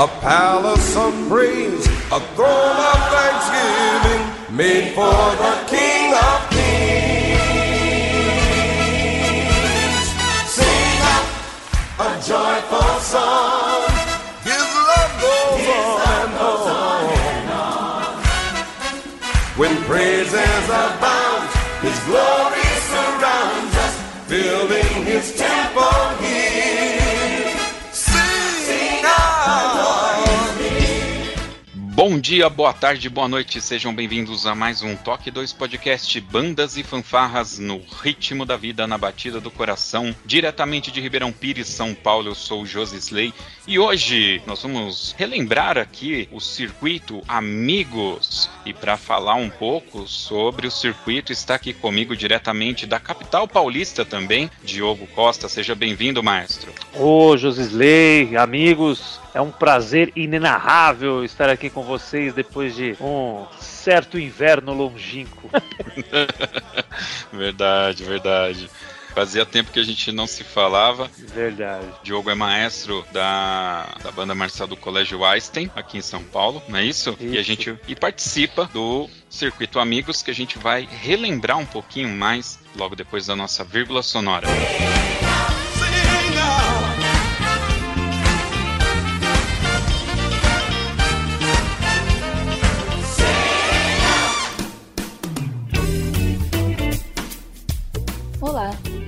A palace of praise, a throne of thanksgiving, made for the King of Kings. Sing up a joyful song. His love goes on and on. When praises abound, His glory surrounds us, filling His temple here. Bom dia, boa tarde, boa noite, sejam bem-vindos a mais um Toque 2 Podcast Bandas e Fanfarras no ritmo da vida, na batida do coração, diretamente de Ribeirão Pires, São Paulo. Eu sou o Josi Slay e hoje nós vamos relembrar aqui o circuito Amigos. E para falar um pouco sobre o circuito, está aqui comigo diretamente da capital paulista também, Diogo Costa. Seja bem-vindo, maestro. Ô, Josisley, amigos, é um prazer inenarrável estar aqui com vocês depois de um certo inverno longínquo. verdade, verdade. Fazia tempo que a gente não se falava. Verdade. Diogo é maestro da, da banda marcial do Colégio Einstein, aqui em São Paulo, não é isso? E a Isso. gente e participa do Circuito Amigos, que a gente vai relembrar um pouquinho mais logo depois da nossa vírgula sonora. Sing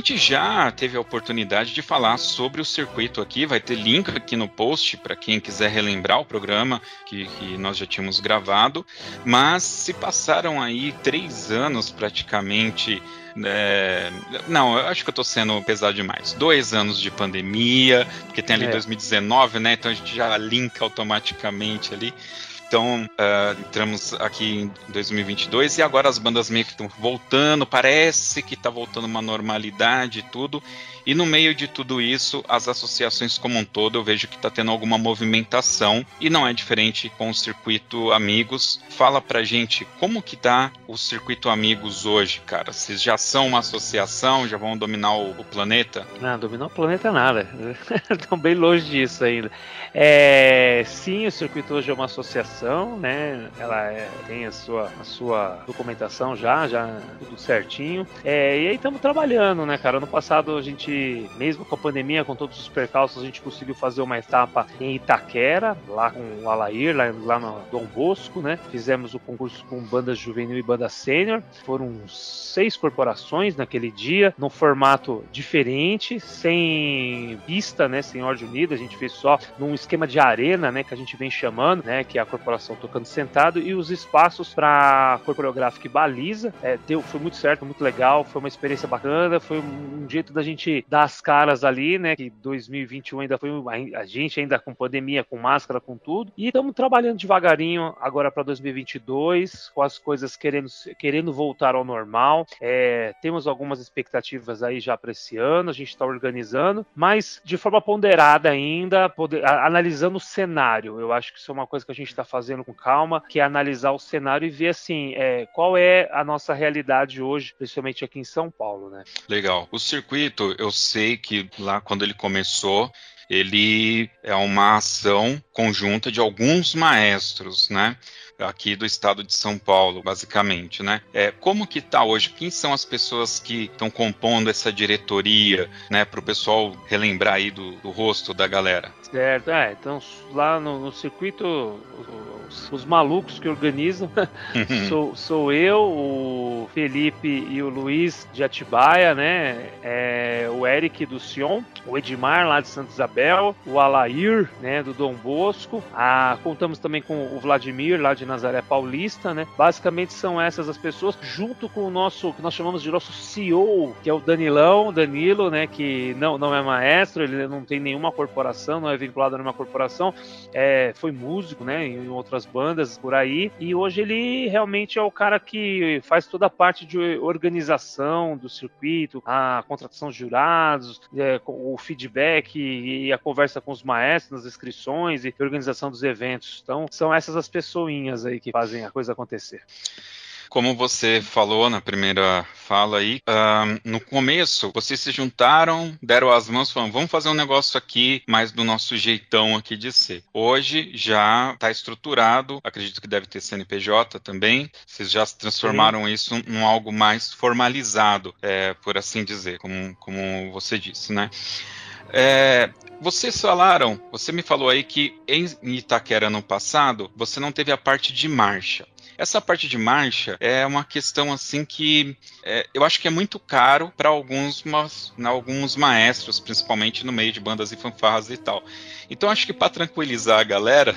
gente já teve a oportunidade de falar sobre o circuito aqui, vai ter link aqui no post para quem quiser relembrar o programa que, que nós já tínhamos gravado, mas se passaram aí três anos praticamente. é, não, eu acho que eu tô sendo pesado demais. Dois anos de pandemia, porque tem ali É. 2019, né? Então a gente já linka automaticamente ali. Então, ah, entramos aqui em 2022 e agora as bandas meio que estão voltando, parece que está voltando uma normalidade e tudo. E no meio de tudo isso, as associações como um todo, eu vejo que está tendo alguma movimentação e não é diferente com o circuito Amigos. Fala pra gente como que tá o circuito Amigos hoje, cara? Vocês já são uma associação, já vão dominar o, o planeta? Não, dominar o planeta nada. Estão bem longe disso ainda. É, sim, o circuito hoje é uma associação, né? Ela é- tem a sua, a sua documentação já, já tudo certinho. É, e aí estamos trabalhando, né, cara? Ano passado a gente, mesmo com a pandemia, com todos os percalços, a gente conseguiu fazer uma etapa em Itaquera, lá com o Alair, lá, lá no Dom Bosco, né? Fizemos o concurso com banda juvenil e banda sênior. Foram seis corporações naquele dia, num formato diferente, sem pista, né? Sem ordem unida. A gente fez só num esquema de arena, né? Que a gente vem chamando, né? Que a corporação tocando sentado e os espaços para coreográfica e baliza. É, deu, foi muito certo, muito legal, foi uma experiência bacana, foi um, jeito da gente dar as caras ali, né? Que 2021 ainda foi a, a gente ainda com pandemia, com máscara, com tudo. E estamos trabalhando devagarinho agora para 2022, com as coisas querendo, querendo voltar ao normal. É, temos algumas expectativas aí já para esse ano, a gente está organizando, mas de forma ponderada ainda, poder, a, analisando o cenário. Eu acho que isso é uma coisa que a gente está fazendo com calma, que é analisar o cenário e ver assim é, qual é a nossa realidade hoje, principalmente aqui em São Paulo, né? Legal. O circuito, eu sei que lá quando ele começou, ele é uma ação conjunta de alguns maestros, né? aqui do estado de São Paulo, basicamente, né? É, como que tá hoje? Quem são as pessoas que estão compondo essa diretoria, né? Para o pessoal relembrar aí do, do, rosto da galera. Certo, é. Então lá no, no circuito, os, os, malucos que organizam sou, sou eu, o Felipe e o Luiz de Atibaia, né? É, o Eric do Sion, o Edmar lá de Santa Isabel, o Alair, né? Do Dom Bosco. Ah, contamos também com o Vladimir lá de Nazaré Paulista, né? Basicamente são essas as pessoas, junto com o nosso, que nós chamamos de nosso CEO, que é o Danilão, Danilo, né? Que não, não é maestro, ele não tem nenhuma corporação, não é vinculado a nenhuma corporação, é, foi músico, né? Em outras bandas por aí, e hoje ele realmente é o cara que faz toda a parte de organização do circuito, a contratação de jurados, é, o feedback e a conversa com os maestros nas inscrições e organização dos eventos. Então, são essas as pessoinhas aí que fazem a coisa acontecer. Como você falou na primeira fala aí, uh, no começo vocês se juntaram, deram as mãos, falaram, vamos fazer um negócio aqui mais do nosso jeitão aqui de ser. Hoje já está estruturado, acredito que deve ter CNPJ também, vocês já transformaram Sim. isso em algo mais formalizado, é, por assim dizer, como, como você disse, né? É, vocês falaram, você me falou aí que em Itaquera no passado você não teve a parte de marcha. Essa parte de marcha é uma questão assim que é, eu acho que é muito caro para alguns, mas, alguns maestros, principalmente no meio de bandas e fanfarras e tal. Então acho que para tranquilizar a galera,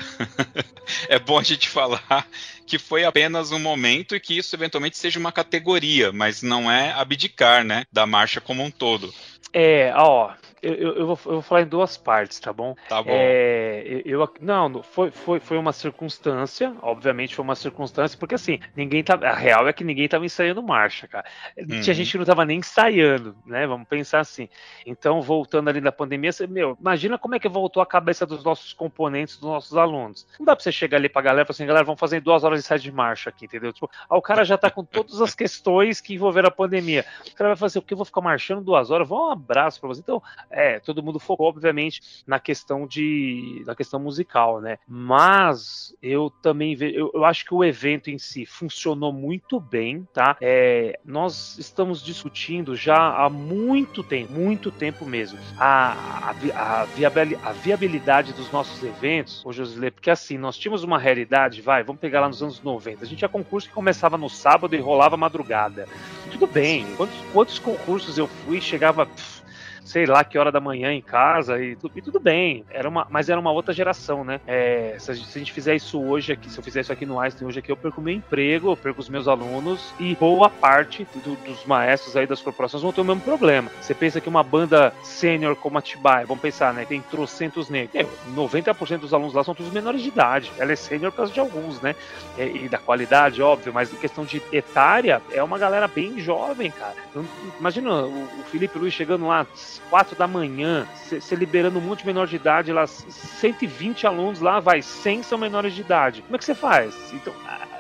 é bom a gente falar que foi apenas um momento e que isso eventualmente seja uma categoria, mas não é abdicar, né, da marcha como um todo. É, ó, eu, eu, vou, eu, vou, falar em duas partes, tá bom? Tá bom. É, eu, não, foi, foi, foi uma circunstância, obviamente foi uma circunstância, porque assim, ninguém tá. A real é que ninguém tava ensaiando marcha, cara. Uhum. Tinha gente que não tava nem ensaiando, né? Vamos pensar assim. Então, voltando ali da pandemia, você, meu, imagina como é que voltou a cabeça dos nossos componentes, dos nossos alunos. Não dá pra você chegar ali pra galera e falar assim, galera, vamos fazer duas horas de ensaio de marcha aqui, entendeu? Tipo, o cara já tá com todas as questões que envolveram a pandemia. O cara vai fazer o que? Eu vou ficar marchando duas horas? Vou um abraço pra você. Então, é, todo mundo focou, obviamente, na questão de na questão musical, né? Mas eu também eu, eu acho que o evento em si funcionou muito bem, tá? É, nós estamos discutindo já há muito tempo, muito tempo mesmo, a, a, a, viabilidade, a viabilidade dos nossos eventos, ô Josilê, porque assim, nós tínhamos uma realidade, vai, vamos pegar lá nos anos 90, a gente tinha concurso que começava no sábado e rolava madrugada. Tudo bem, quantos, quantos concursos eu fui, chegava. Pff, sei lá que hora da manhã em casa e, e tudo bem. Era uma, mas era uma outra geração, né? É, se, a gente, se, a gente, fizer isso hoje aqui, se eu fizer isso aqui no Einstein hoje aqui, eu perco meu emprego, eu perco os meus alunos e boa parte do, dos maestros aí das corporações vão ter o mesmo problema. Você pensa que uma banda sênior como a Tibai, vamos pensar, né? Tem trocentos negros. É, 90% dos alunos lá são todos menores de idade. Ela é sênior por causa de alguns, né? É, e da qualidade, óbvio, mas em questão de etária, é uma galera bem jovem, cara. Então, imagina o, o Felipe Luiz chegando lá 4 da manhã, você liberando um monte de menor de idade lá, 120 alunos lá, vai, 100 são menores de idade. Como é que você faz? Então,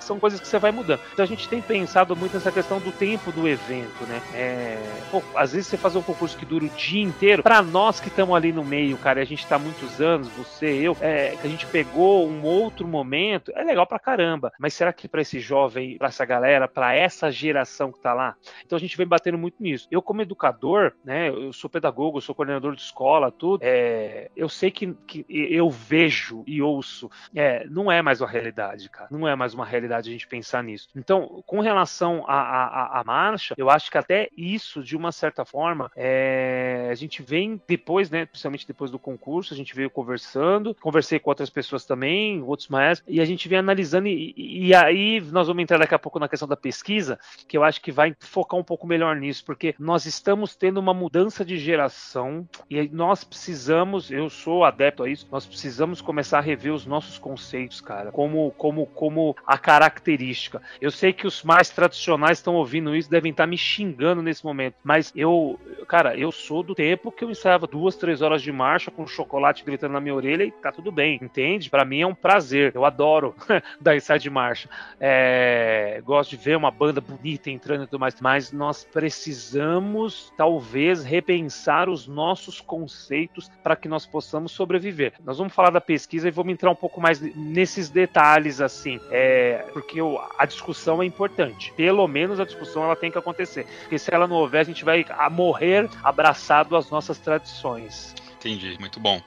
são coisas que você vai mudando. Então a gente tem pensado muito nessa questão do tempo do evento, né? É, pô, às vezes você fazer um concurso que dura o dia inteiro, para nós que estamos ali no meio, cara, e a gente tá muitos anos, você, eu, é, que a gente pegou um outro momento, é legal pra caramba. Mas será que para esse jovem, para essa galera, para essa geração que tá lá? Então a gente vem batendo muito nisso. Eu, como educador, né, eu sou pedagogo, eu sou coordenador de escola, tudo, é, eu sei que, que eu vejo e ouço, é, não é mais uma realidade, cara. Não é mais uma realidade verdade, a gente pensar nisso. Então, com relação à, marcha, eu acho que até isso, de uma certa forma, é, a gente vem depois, né, principalmente depois do concurso, a gente veio conversando, conversei com outras pessoas também, outros maestros, e a gente vem analisando, e, e aí nós vamos entrar daqui a pouco na questão da pesquisa, que eu acho que vai focar um pouco melhor nisso, porque nós estamos tendo uma mudança de geração e nós precisamos, eu sou adepto a isso, nós precisamos começar a rever os nossos conceitos, cara, como, como, como a característica. Eu sei que os mais tradicionais estão ouvindo isso, devem estar me xingando nesse momento, mas eu, cara, eu sou do tempo que eu ensaiava duas, três horas de marcha com chocolate gritando na minha orelha e tá tudo bem, entende? Para mim é um prazer, eu adoro dar ensaio de marcha. É, gosto de ver uma banda bonita entrando e tudo mais, mas nós precisamos talvez repensar os nossos conceitos para que nós possamos sobreviver. Nós vamos falar da pesquisa e vamos entrar um pouco mais nesses detalhes assim, é, porque a discussão é importante. Pelo menos a discussão ela tem que acontecer, porque se ela não houver a gente vai morrer abraçado às nossas tradições. Entendi, muito bom.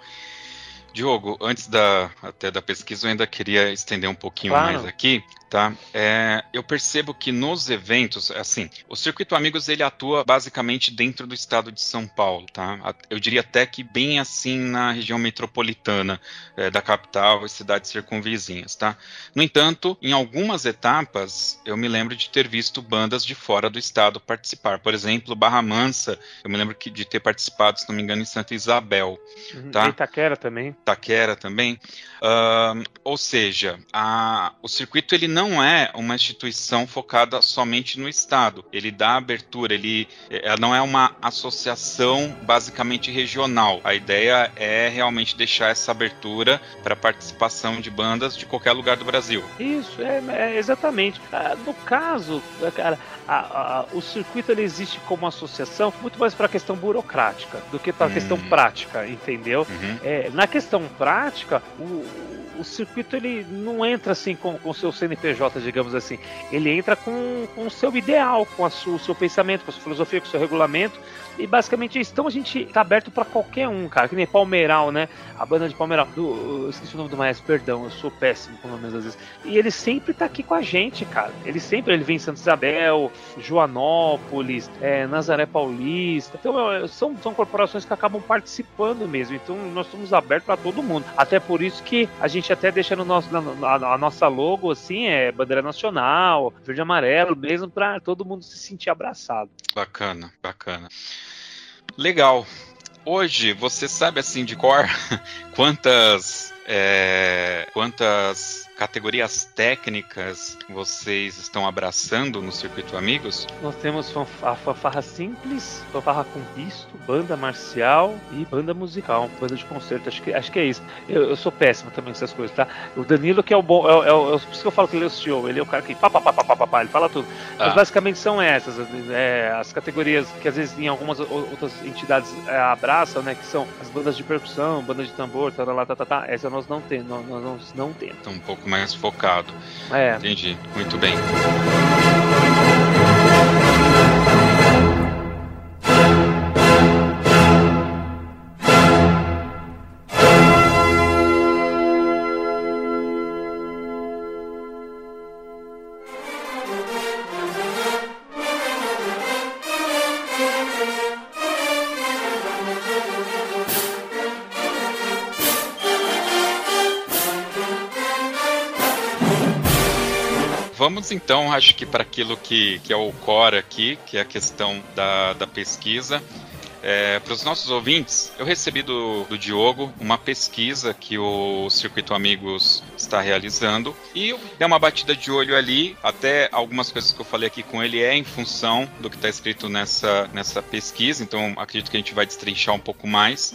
Diogo, antes da até da pesquisa, eu ainda queria estender um pouquinho claro. mais aqui tá? É, eu percebo que nos eventos, assim, o Circuito Amigos ele atua basicamente dentro do estado de São Paulo, tá? Eu diria até que bem assim na região metropolitana é, da capital e cidades circunvizinhas, tá? No entanto, em algumas etapas, eu me lembro de ter visto bandas de fora do estado participar. Por exemplo, Barra Mansa, eu me lembro que, de ter participado, se não me engano, em Santa Isabel, uhum. tá? Itaquera também. Itaquera também. Uh, ou seja, a, o circuito ele não é uma instituição focada somente no Estado. Ele dá abertura, ele é, não é uma associação basicamente regional. A ideia é realmente deixar essa abertura para participação de bandas de qualquer lugar do Brasil. Isso, é, é exatamente. Ah, no caso, cara, a, a, o circuito ele existe como associação muito mais para a questão burocrática do que para a hum. questão prática, entendeu? Uhum. É, na questão prática, o, o circuito ele não entra assim com o seu CNPJ, digamos assim. Ele entra com, com o seu ideal, com sua, o seu pensamento, com a sua filosofia, com o seu regulamento. E basicamente. Então a gente tá aberto para qualquer um, cara. Que nem Palmeiral, né? A banda de Palmeiral. Do, eu esqueci o nome do maestro, perdão, eu sou péssimo com nomes às vezes. E ele sempre tá aqui com a gente, cara. Ele sempre ele vem em Santa Isabel, Joanópolis, é, Nazaré Paulista. Então é, são, são corporações que acabam participando mesmo. Então nós estamos abertos para todo mundo. Até por isso que a gente até deixa no nosso, na, na, a nossa logo assim, é bandeira nacional, verde e amarelo, mesmo para todo mundo se sentir abraçado. Bacana, bacana. Legal. Hoje, você sabe assim de cor quantas é, quantas categorias técnicas vocês estão abraçando no Circuito Amigos? Nós temos a fanfarra simples, fanfarra com visto, banda marcial e banda musical, banda de concerto. Acho que, acho que é isso. Eu, eu sou péssimo também com essas coisas, tá? O Danilo, que é o bom, é, é, é, por isso que eu falo que ele é o CEO, ele é o cara que pá, pá, pá, pá, pá, pá, ele fala tudo. Mas ah. basicamente são essas, é, as categorias que às vezes em algumas outras entidades é, abraçam, né? Que são as bandas de percussão, banda de tambor, tá, tá, tá, tá, essa nós não temos, nós, nós não temos. Então, um pouco mais focado. É. Entendi. Muito bem. Vamos então, acho que para aquilo que, que é o core aqui, que é a questão da, da pesquisa. É, para os nossos ouvintes, eu recebi do, do Diogo uma pesquisa que o Circuito Amigos está realizando e eu dei uma batida de olho ali. Até algumas coisas que eu falei aqui com ele é em função do que está escrito nessa, nessa pesquisa, então acredito que a gente vai destrinchar um pouco mais.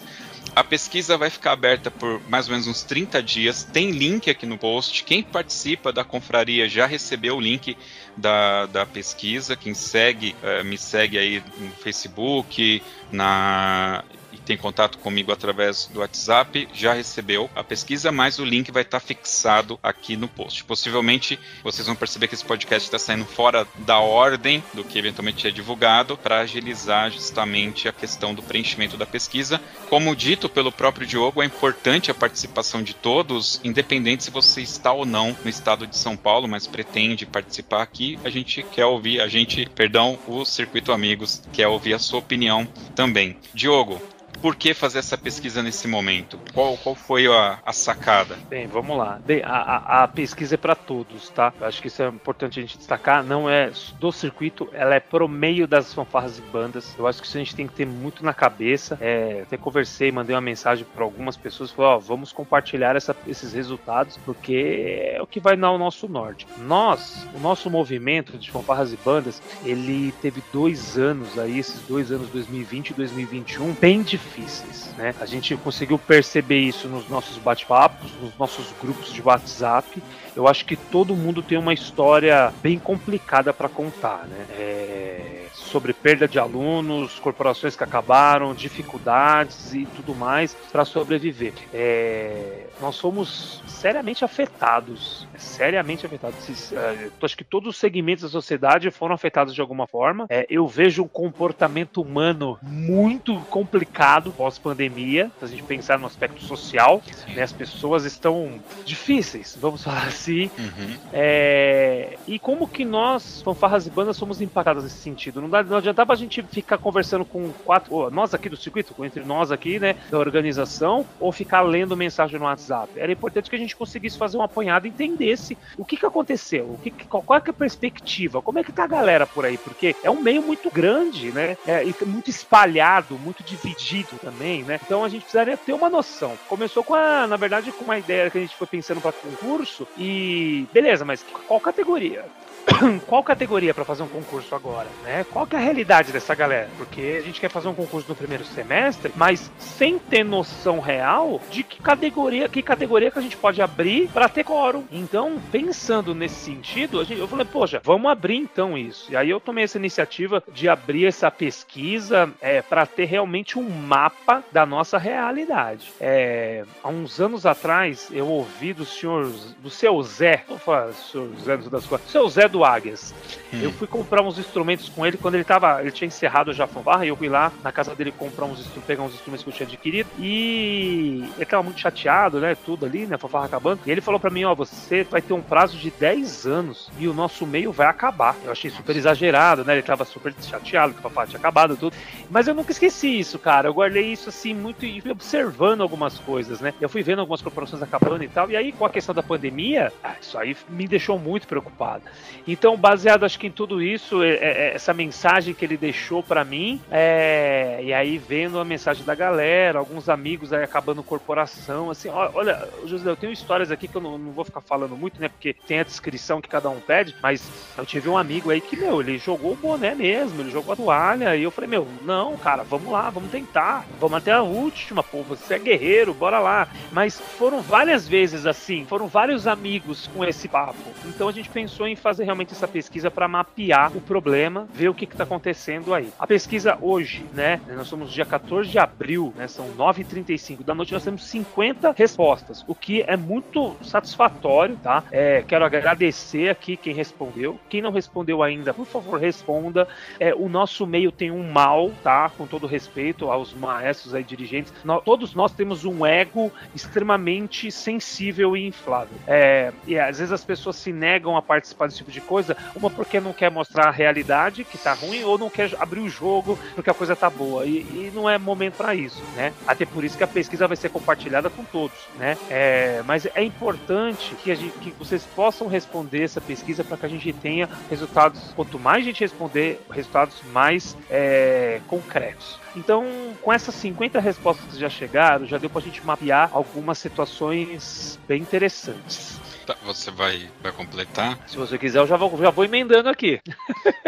A pesquisa vai ficar aberta por mais ou menos uns 30 dias. Tem link aqui no post. Quem participa da confraria já recebeu o link da, da pesquisa. Quem segue, uh, me segue aí no Facebook, na tem contato comigo através do WhatsApp já recebeu a pesquisa, mas o link vai estar fixado aqui no post. Possivelmente vocês vão perceber que esse podcast está saindo fora da ordem do que eventualmente é divulgado para agilizar justamente a questão do preenchimento da pesquisa. Como dito pelo próprio Diogo, é importante a participação de todos, independente se você está ou não no estado de São Paulo, mas pretende participar aqui. A gente quer ouvir, a gente, perdão, o Circuito Amigos quer ouvir a sua opinião também. Diogo, por que fazer essa pesquisa nesse momento? Qual, qual foi a, a sacada? Bem, vamos lá. A, a, a, pesquisa é para todos, tá? Eu acho que isso é importante a gente destacar. Não é do circuito, ela é pro meio das fanfarras e bandas. Eu acho que isso a gente tem que ter muito na cabeça. É, até conversei, mandei uma mensagem para algumas pessoas, falei, ó, vamos compartilhar essa, esses resultados, porque é o que vai dar o nosso norte. Nós, o nosso movimento de fanfarras e bandas, ele teve dois anos aí, esses dois anos, 2020 e 2021, bem difíceis difíceis, né? A gente conseguiu perceber isso nos nossos bate-papos, nos nossos grupos de WhatsApp. Eu acho que todo mundo tem uma história bem complicada para contar, né? É sobre perda de alunos, corporações que acabaram, dificuldades e tudo mais para sobreviver. É, nós fomos seriamente afetados, seriamente afetados. É, acho que todos os segmentos da sociedade foram afetados de alguma forma. É, eu vejo um comportamento humano muito complicado pós-pandemia, se a gente pensar no aspecto social, né, as pessoas estão difíceis, vamos falar assim. Uhum. É, e como que nós, fanfarras e bandas, somos impactados nesse sentido? Não dá não adiantava a gente ficar conversando com quatro, nós aqui do circuito, entre nós aqui, né, da organização, ou ficar lendo mensagem no WhatsApp. Era importante que a gente conseguisse fazer um apanhado e entendesse o que, que aconteceu, o que, qual, é, é a perspectiva, como é que tá a galera por aí, porque é um meio muito grande, né, é, muito espalhado, muito dividido também, né, então a gente precisaria ter uma noção. Começou com a, na verdade, com uma ideia que a gente foi pensando para concurso e beleza, mas qual categoria? qual categoria para fazer um concurso agora, né? Qual que é a realidade dessa galera? Porque a gente quer fazer um concurso no primeiro semestre, mas sem ter noção real de que categoria, que categoria que a gente pode abrir para ter quórum. Então, pensando nesse sentido, eu falei, poxa, vamos abrir então isso. E aí eu tomei essa iniciativa de abrir essa pesquisa é, para ter realmente um mapa da nossa realidade. É, há uns anos atrás, eu ouvi do senhor, do seu Zé, vou falar, senhor Zé das coisas, seu Zé do Águias. Hum. Eu fui comprar uns instrumentos com ele quando ele tava. Ele tinha encerrado já a fanfarra e eu fui lá na casa dele comprar uns pegar uns instrumentos que eu tinha adquirido. E ele tava muito chateado, né? Tudo ali, né? A fanfarra acabando. E ele falou para mim: Ó, você vai ter um prazo de 10 anos e o nosso meio vai acabar. Eu achei super exagerado, né? Ele tava super chateado que a fanfarra tinha acabado tudo. Mas eu nunca esqueci isso, cara. Eu guardei isso assim muito e fui observando algumas coisas, né? Eu fui vendo algumas corporações acabando e tal. E aí, com a questão da pandemia, ah, isso aí me deixou muito preocupado. Então, baseado acho que em tudo isso, é, é, essa mensagem que ele deixou para mim, é, e aí vendo a mensagem da galera, alguns amigos aí acabando corporação, assim, olha, José, eu tenho histórias aqui que eu não, não, vou ficar falando muito, né, porque tem a descrição que cada um pede, mas eu tive um amigo aí que, meu, ele jogou o boné mesmo, ele jogou a toalha, e eu falei, meu, não, cara, vamos lá, vamos tentar, vamos até a última, pô, você é guerreiro, bora lá. Mas foram várias vezes assim, foram vários amigos com esse papo. Então a gente pensou em fazer realmente essa pesquisa para mapear o problema, ver o que está acontecendo aí. A pesquisa hoje, né? Nós somos dia 14 de abril, né? São 9h35 da noite, nós temos 50 respostas, o que é muito satisfatório, tá? É, quero agradecer aqui quem respondeu. Quem não respondeu ainda, por favor, responda. É, o nosso meio tem um mal, tá? Com todo respeito aos maestros aí, dirigentes. Nós, todos nós temos um ego extremamente sensível e inflável. É, e às vezes as pessoas se negam a participar desse tipo de coisa, uma porque não quer mostrar a realidade que tá ruim, ou não quer abrir o jogo porque a coisa tá boa. E, e não é momento para isso, né? Até por isso que a pesquisa vai ser compartilhada com todos, né? É, mas é importante que, a gente, que vocês possam responder essa pesquisa para que a gente tenha resultados. Quanto mais a gente responder, resultados mais é, concretos. Então, com essas 50 respostas que já chegaram, já deu para a gente mapear algumas situações bem interessantes. Tá, você vai, vai completar? Se você quiser, eu já vou, já vou emendando aqui.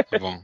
Tá bom.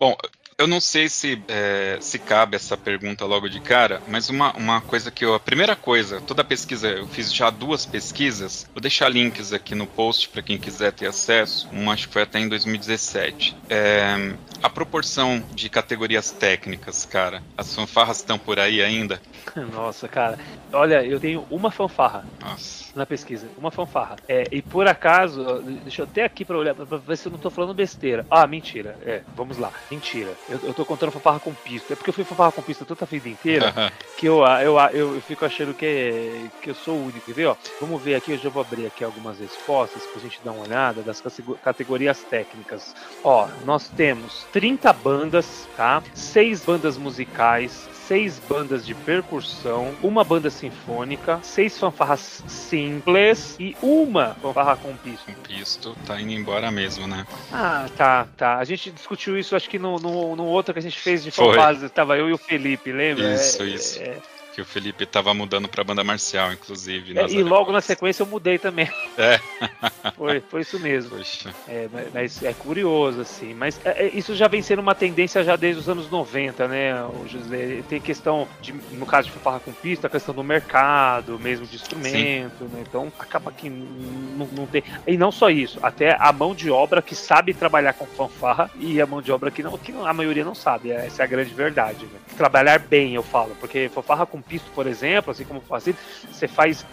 Bom, Eu não sei se, é, se cabe essa pergunta logo de cara, mas uma, uma coisa que eu. A primeira coisa, toda pesquisa, eu fiz já duas pesquisas, vou deixar links aqui no post para quem quiser ter acesso. Uma acho que foi até em 2017. É, a proporção de categorias técnicas, cara, as fanfarras estão por aí ainda? Nossa, cara. Olha, eu tenho uma fanfarra. Nossa. Na pesquisa, uma fanfarra. É, e por acaso, deixa eu até aqui pra olhar, pra ver se eu não tô falando besteira. Ah, mentira. É, vamos lá. Mentira. Eu, eu tô contando fanfarra com pista. É porque eu fui fanfarra com pista toda a vida inteira que eu, eu, eu, eu, fico achando que, que eu sou o único. Quer ver, ó? Vamos ver aqui, eu já vou abrir aqui algumas respostas pra gente dar uma olhada das categorias técnicas. Ó, nós temos 30 bandas, tá? Seis bandas musicais, seis bandas de percussão, uma banda sinfônica, seis fanfarras simples e uma fanfarra com pisto. Com pisto, tá indo embora mesmo, né? Ah, tá, tá. A gente discutiu isso, acho que no, no, no outro que a gente fez de fanfarras, tava eu e o Felipe, lembra? Isso, é, isso. É, que o Felipe tava mudando pra banda marcial, inclusive. É, e logo na sequência eu mudei também. É. foi, foi isso mesmo. Poxa. É, mas é curioso, assim. Mas é, é, isso já vem sendo uma tendência já desde os anos 90, né, o José? Tem questão, de, no caso de fanfarra com pista, a questão do mercado, mesmo de instrumento, né? Então acaba que não, não tem. E não só isso, até a mão de obra que sabe trabalhar com fanfarra e a mão de obra que não, que a maioria não sabe. Essa é a grande verdade. Né? Trabalhar bem, eu falo, porque fanfarra com pisto, por exemplo, assim como fazia, você faz.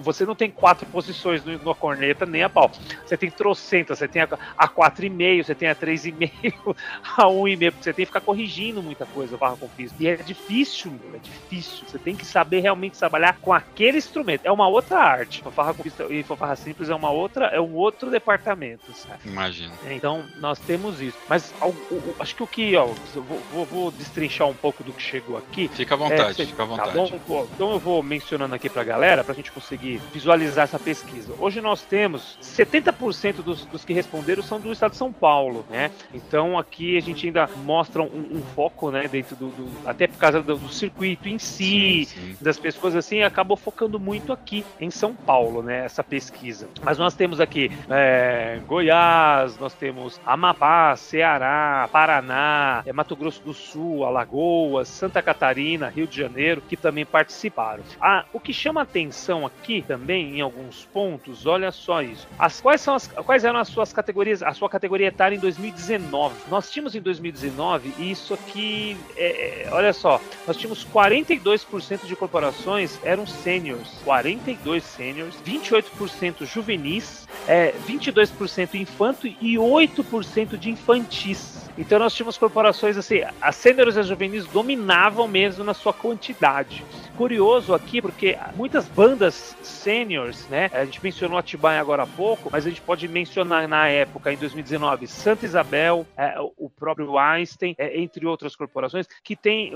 Você não tem quatro posições no corneta nem a pau. Você tem trocentas, você tem a, a 4,5, você tem a 3,5, a 1,5, você tem que ficar corrigindo muita coisa barra com pisto. E é difícil, é difícil. Você tem que saber realmente trabalhar com aquele instrumento. É uma outra arte. Fanfarra com pisto e fanfarra simples é uma outra, é um outro departamento. Sabe? Imagina. Então, nós temos isso. Mas acho que o que, ó, vou, vou, vou, destrinchar um pouco do que chegou aqui. Fica à vontade, é, fica à vontade. Bom? Então eu vou mencionando aqui pra galera, pra gente conseguir visualizar essa pesquisa. Hoje nós temos 70% dos, dos que responderam são do estado de São Paulo, né? Então aqui a gente ainda mostra um, um foco, né, dentro do, do, até por causa do, do circuito em si, sim, sim. das pessoas assim, acabou focando muito aqui em São Paulo, né, essa pesquisa. Mas nós temos aqui é, Goiás, nós temos Amapá, Ceará, Paraná, é, Mato Grosso do Sul, Alagoas, Santa Catarina, Rio de Janeiro, que também participaram. Ah, o que chama atenção aqui também, em alguns pontos, olha só isso. As, quais, são as, quais eram as suas categorias, a sua categoria etária em 2019? Nós tínhamos em 2019, e isso aqui, é, é, olha só, nós tínhamos 42% de corporações eram seniors, 42 seniors, 28% juvenis, é, 22% infanto e 8% de infantis. Então nós tínhamos corporações assim, as sêniores e as juvenis dominavam mesmo na sua quantidade. Curioso aqui, porque muitas bandas sêniores, né? A gente mencionou Atibaia agora há pouco, mas a gente pode mencionar na época, em 2019, Santa Isabel, é, o próprio Einstein, é, entre outras corporações, que tem,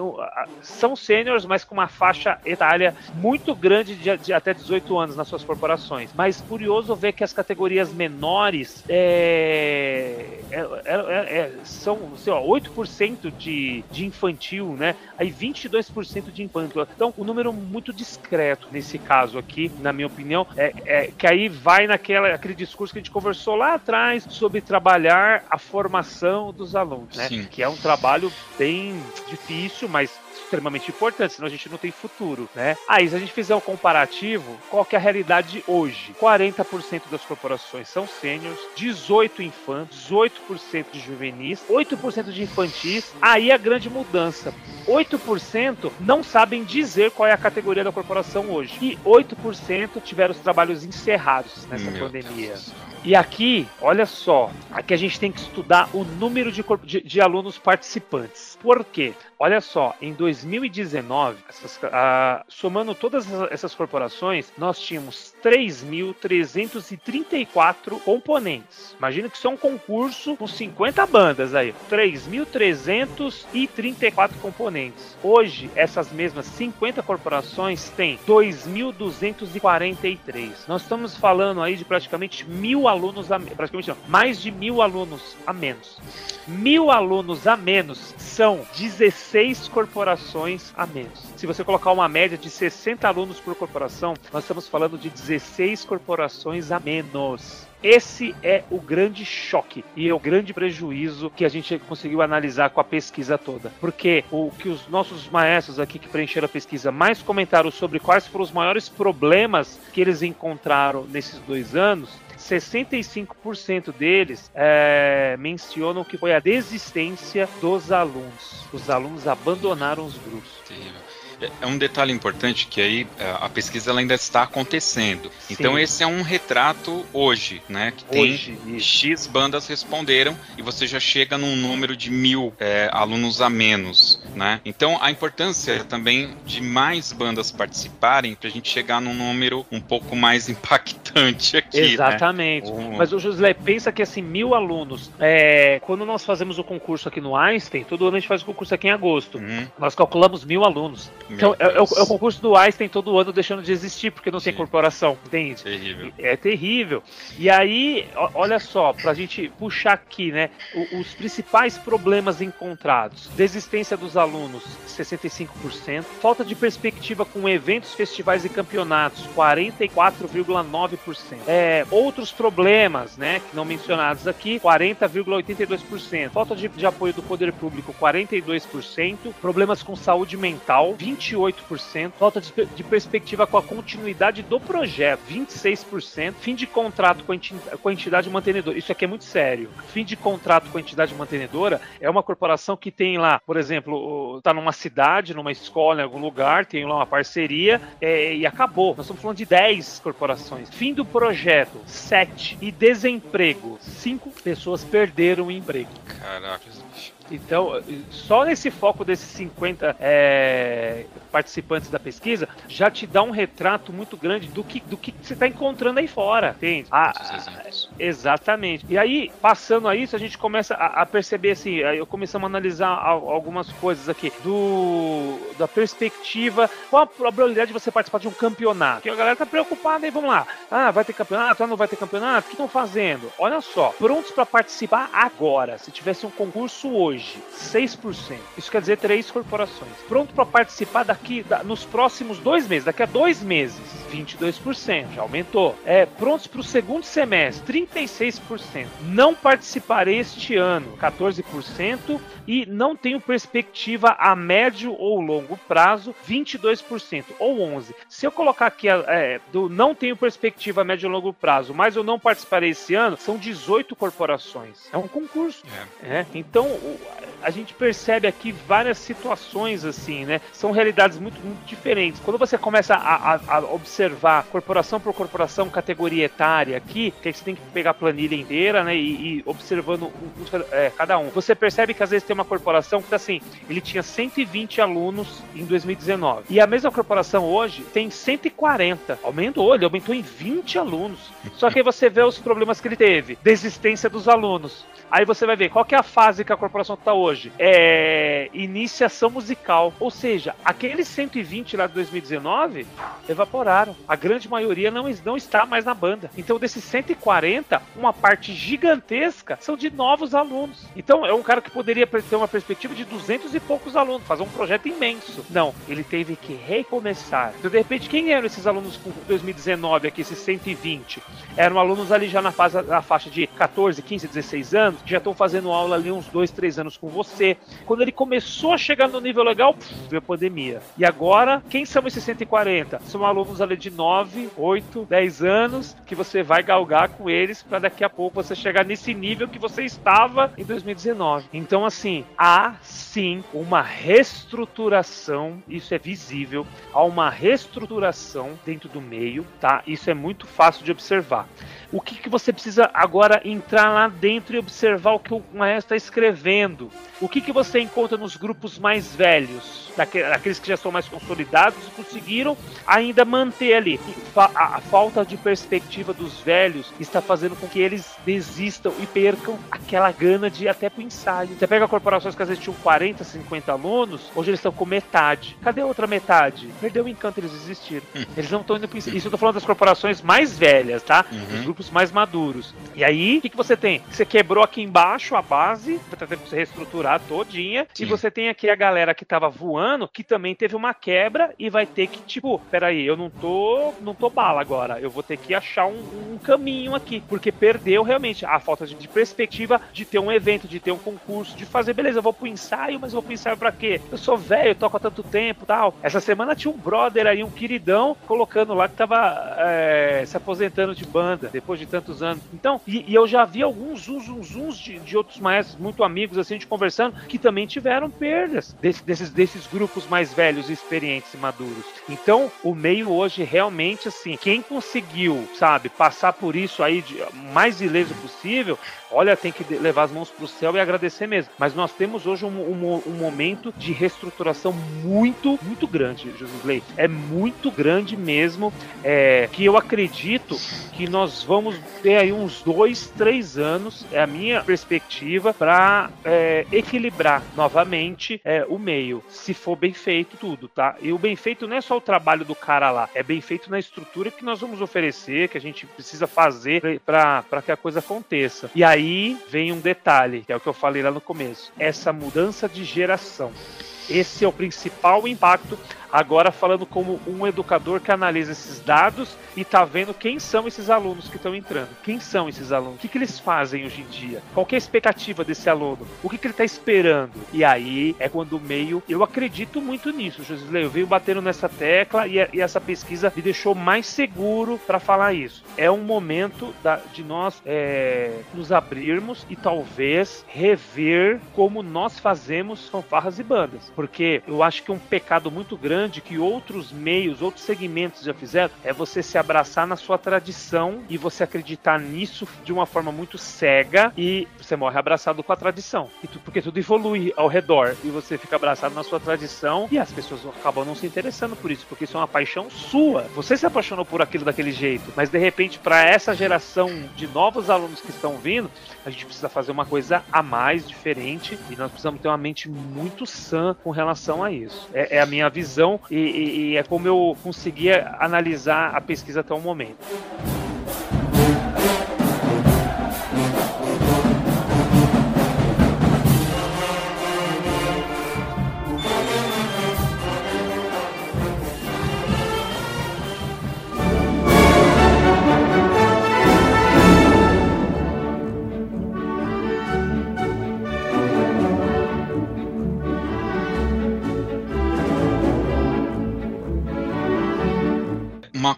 são sêniores, mas com uma faixa etária muito grande de, de, até 18 anos nas suas corporações. Mas curioso ver que as categorias menores é, é, é, é são sei lá, 8% de, de infantil, né? Aí 22% de infantil. Então, um número muito discreto nesse caso aqui, na minha opinião, é, é que aí vai naquela aquele discurso que a gente conversou lá atrás sobre trabalhar a formação dos alunos, né? Sim. Que é um trabalho bem difícil, mas extremamente importante, senão a gente não tem futuro, né? Aí, se a gente fizer um comparativo, qual que é a realidade hoje? 40% das corporações são sêniores, 18 infantes, 18% de juvenis, 8% de infantis. Aí a grande mudança. 8% não sabem dizer qual é a categoria da corporação hoje. E 8% tiveram os trabalhos encerrados nessa Meu pandemia. Deus. E aqui, olha só, aqui a gente tem que estudar o número de, de, de alunos participantes. Por quê? Olha só, em 2019, essas, somando todas essas corporações, nós tínhamos 3.334 componentes. Imagina que isso é um concurso com 50 bandas aí. 3.334 componentes. Hoje, essas mesmas 50 corporações têm 2.243. Nós estamos falando aí de praticamente mil alunos a praticamente não, mais de mil alunos a menos. Mil alunos a menos são 16 corporações corporações a menos. Se você colocar uma média de 60 alunos por corporação, nós estamos falando de 16 corporações a menos. Esse é o grande choque e é o grande prejuízo que a gente conseguiu analisar com a pesquisa toda. Porque o que os nossos maestros aqui que preencheram a pesquisa mais comentaram sobre quais foram os maiores problemas que eles encontraram nesses dois anos 65% deles é, mencionam que foi a desistência dos alunos. Os alunos abandonaram os grupos. Terrível. É um detalhe importante que aí é, a pesquisa ainda está acontecendo. Sim. Então esse é um retrato hoje, né? Que tem hoje, X bandas responderam e você já chega num número de mil é, alunos a menos, né? Então a importância também de mais bandas participarem para a gente chegar num número um pouco mais impactante aqui. Né? Exatamente. Né? Mas o José pensa que assim mil alunos. É, quando nós fazemos o concurso aqui no Einstein, todo ano a gente faz o concurso aqui em agosto. Uhum. Nós calculamos mil alunos. Então, é, é, o, é, o, concurso do Einstein todo ano deixando de existir, porque não Sim. tem corporação, entende? Terrível. É terrível. E aí, olha só, pra gente puxar aqui, né, os principais problemas encontrados: desistência dos alunos, 65%, falta de perspectiva com eventos, festivais e campeonatos, 44,9%. É, outros problemas, né, que não mencionados aqui, 40,82%. Falta de, de apoio do poder público, 42%. Problemas com saúde mental, 20 28%, falta de, de, perspectiva com a continuidade do projeto, 26%, fim de contrato com a, entidade, com a entidade mantenedora. Isso aqui é muito sério. Fim de contrato com a entidade mantenedora é uma corporação que tem lá, por exemplo, está numa cidade, numa escola, em algum lugar, tem lá uma parceria é, e acabou. Nós estamos falando de 10 corporações. Fim do projeto, 7. E desemprego, 5 pessoas perderam o emprego. Caraca, então, só nesse foco desses 50 é, participantes da pesquisa já te dá um retrato muito grande do que, do que você está encontrando aí fora, entende? Ah, exatamente. E aí, passando a isso, a gente começa a, a perceber assim, aí eu começamos a analisar algumas coisas aqui do da perspectiva, qual a probabilidade de você participar de um campeonato? Porque a galera tá preocupada aí, vamos lá. Ah, vai ter campeonato? Ah, não vai ter campeonato? O que estão fazendo? Olha só, prontos para participar agora. Se tivesse um concurso hoje, hoje 6%. Isso quer dizer três corporações. Pronto para participar daqui da, nos próximos dois meses, daqui a dois meses, 22%, já aumentou. É, prontos para o segundo semestre, 36%. Não participarei este ano, 14%. E não tenho perspectiva a médio ou longo prazo, 22%, ou 11%. Se eu colocar aqui é, do não tenho perspectiva a médio ou longo prazo, mas eu não participarei esse ano, são 18 corporações. É um concurso. É. É. Então, a gente percebe aqui várias situações assim, né? São realidades muito, muito diferentes. Quando você começa a, a, a, observar corporação por corporação, categoria etária aqui, que você tem que pegar a planilha inteira, né? E, e observando um, é, cada um, você percebe que às vezes tem uma corporação que assim, ele tinha 120 alunos em 2019 e a mesma corporação hoje tem 140. Aumentou, ele aumentou em 20 alunos. Só que aí você vê os problemas que ele teve: desistência dos alunos. Aí você vai ver qual é a fase que a corporação está hoje. É iniciação musical. Ou seja, aqueles 120 lá de 2019 evaporaram. A grande maioria não, não está mais na banda. Então, desses 140, uma parte gigantesca são de novos alunos. Então, é um cara que poderia ter uma perspectiva de 200 e poucos alunos, fazer um projeto imenso. Não, ele teve que recomeçar. Então, de repente, quem eram esses alunos com 2019 aqui, esses 120? Eram alunos ali já na, fase, na faixa de 14, 15, 16 anos que já estão fazendo aula ali uns dois, três anos com você. Quando ele começou a chegar no nível legal, puf, veio a pandemia. E agora, quem são esses 140? São alunos ali de 9, 8, 10 anos que você vai galgar com eles para daqui a pouco você chegar nesse nível que você estava em 2019. Então, assim, há sim uma reestruturação, isso é visível, há uma reestruturação dentro do meio, tá? Isso é muito fácil de observar. O que, que você precisa agora entrar lá dentro e observar o que o maestro está escrevendo? O que, que você encontra nos grupos mais velhos, daqueles que já são mais consolidados e conseguiram ainda manter ali? A, falta de perspectiva dos velhos está fazendo com que eles desistam e percam aquela gana de ir até para o ensaio. Você pega corporações que às vezes tinham 40, 50 alunos, hoje eles estão com metade. Cadê a outra metade? Perdeu o encanto, eles desistiram. Eles não estão indo para Isso eu estou falando das corporações mais velhas, tá? Uhum. Os grupos grupos mais maduros. E aí, o que, que você tem? Você quebrou aqui embaixo a base, tá tendo que se reestruturar todinha, Sim. e você tem aqui a galera que tava voando, que também teve uma quebra e vai ter que, tipo, peraí, eu não tô, não tô bala agora, eu vou ter que achar um, um caminho aqui, porque perdeu realmente a falta de, de, perspectiva de ter um evento, de ter um concurso, de fazer, beleza, eu vou pro ensaio, mas eu vou pro ensaio pra quê? Eu sou velho, toco há tanto tempo tal. Essa semana tinha um brother aí, um queridão, colocando lá que tava é, se aposentando de banda depois de tantos anos. Então, e, e eu já vi alguns uns, uns, uns de, de, outros maestros muito amigos, assim, de conversando, que também tiveram perdas desse, desses, desses grupos mais velhos, experientes e maduros. Então, o meio hoje realmente, assim, quem conseguiu, sabe, passar por isso aí de mais ileso possível, olha, tem que levar as mãos para o céu e agradecer mesmo. Mas nós temos hoje um, um, um momento de reestruturação muito, muito grande, Josué. É muito grande mesmo, é, que eu acredito que nós vamos ter aí uns dois, três anos, é a minha perspectiva, para é, equilibrar novamente é, o meio, se for bem feito tudo, tá? E o bem feito não é só o trabalho do cara lá, é bem feito na estrutura que nós vamos oferecer, que a gente precisa fazer para que a coisa aconteça. E aí aí vem um detalhe, que é o que eu falei lá no começo: essa mudança de geração. Esse é o principal impacto Agora falando como um educador que analisa esses dados e tá vendo quem são esses alunos que estão entrando. Quem são esses alunos? O que, que eles fazem hoje em dia? Qual é a expectativa desse aluno? O que, que ele está esperando? E aí é quando o meio. Eu acredito muito nisso, Josilei. Eu venho batendo nessa tecla e, e essa pesquisa me deixou mais seguro para falar isso. É um momento da, de nós é, nos abrirmos e talvez rever como nós fazemos fanfarras e bandas. Porque eu acho que um pecado muito grande grande que outros meios, outros segmentos já fizeram, é você se abraçar na sua tradição e você acreditar nisso de uma forma muito cega e você morre abraçado com a tradição. Tu, porque tudo evolui ao redor e você fica abraçado na sua tradição e as pessoas acabam não se interessando por isso, porque isso é uma paixão sua. Você se apaixonou por aquilo daquele jeito, mas de repente para essa geração de novos alunos que estão vindo, a gente precisa fazer uma coisa a mais, diferente, e nós precisamos ter uma mente muito sã com relação a isso. É, é a minha visão e, e, e é como eu conseguia analisar a pesquisa até o momento.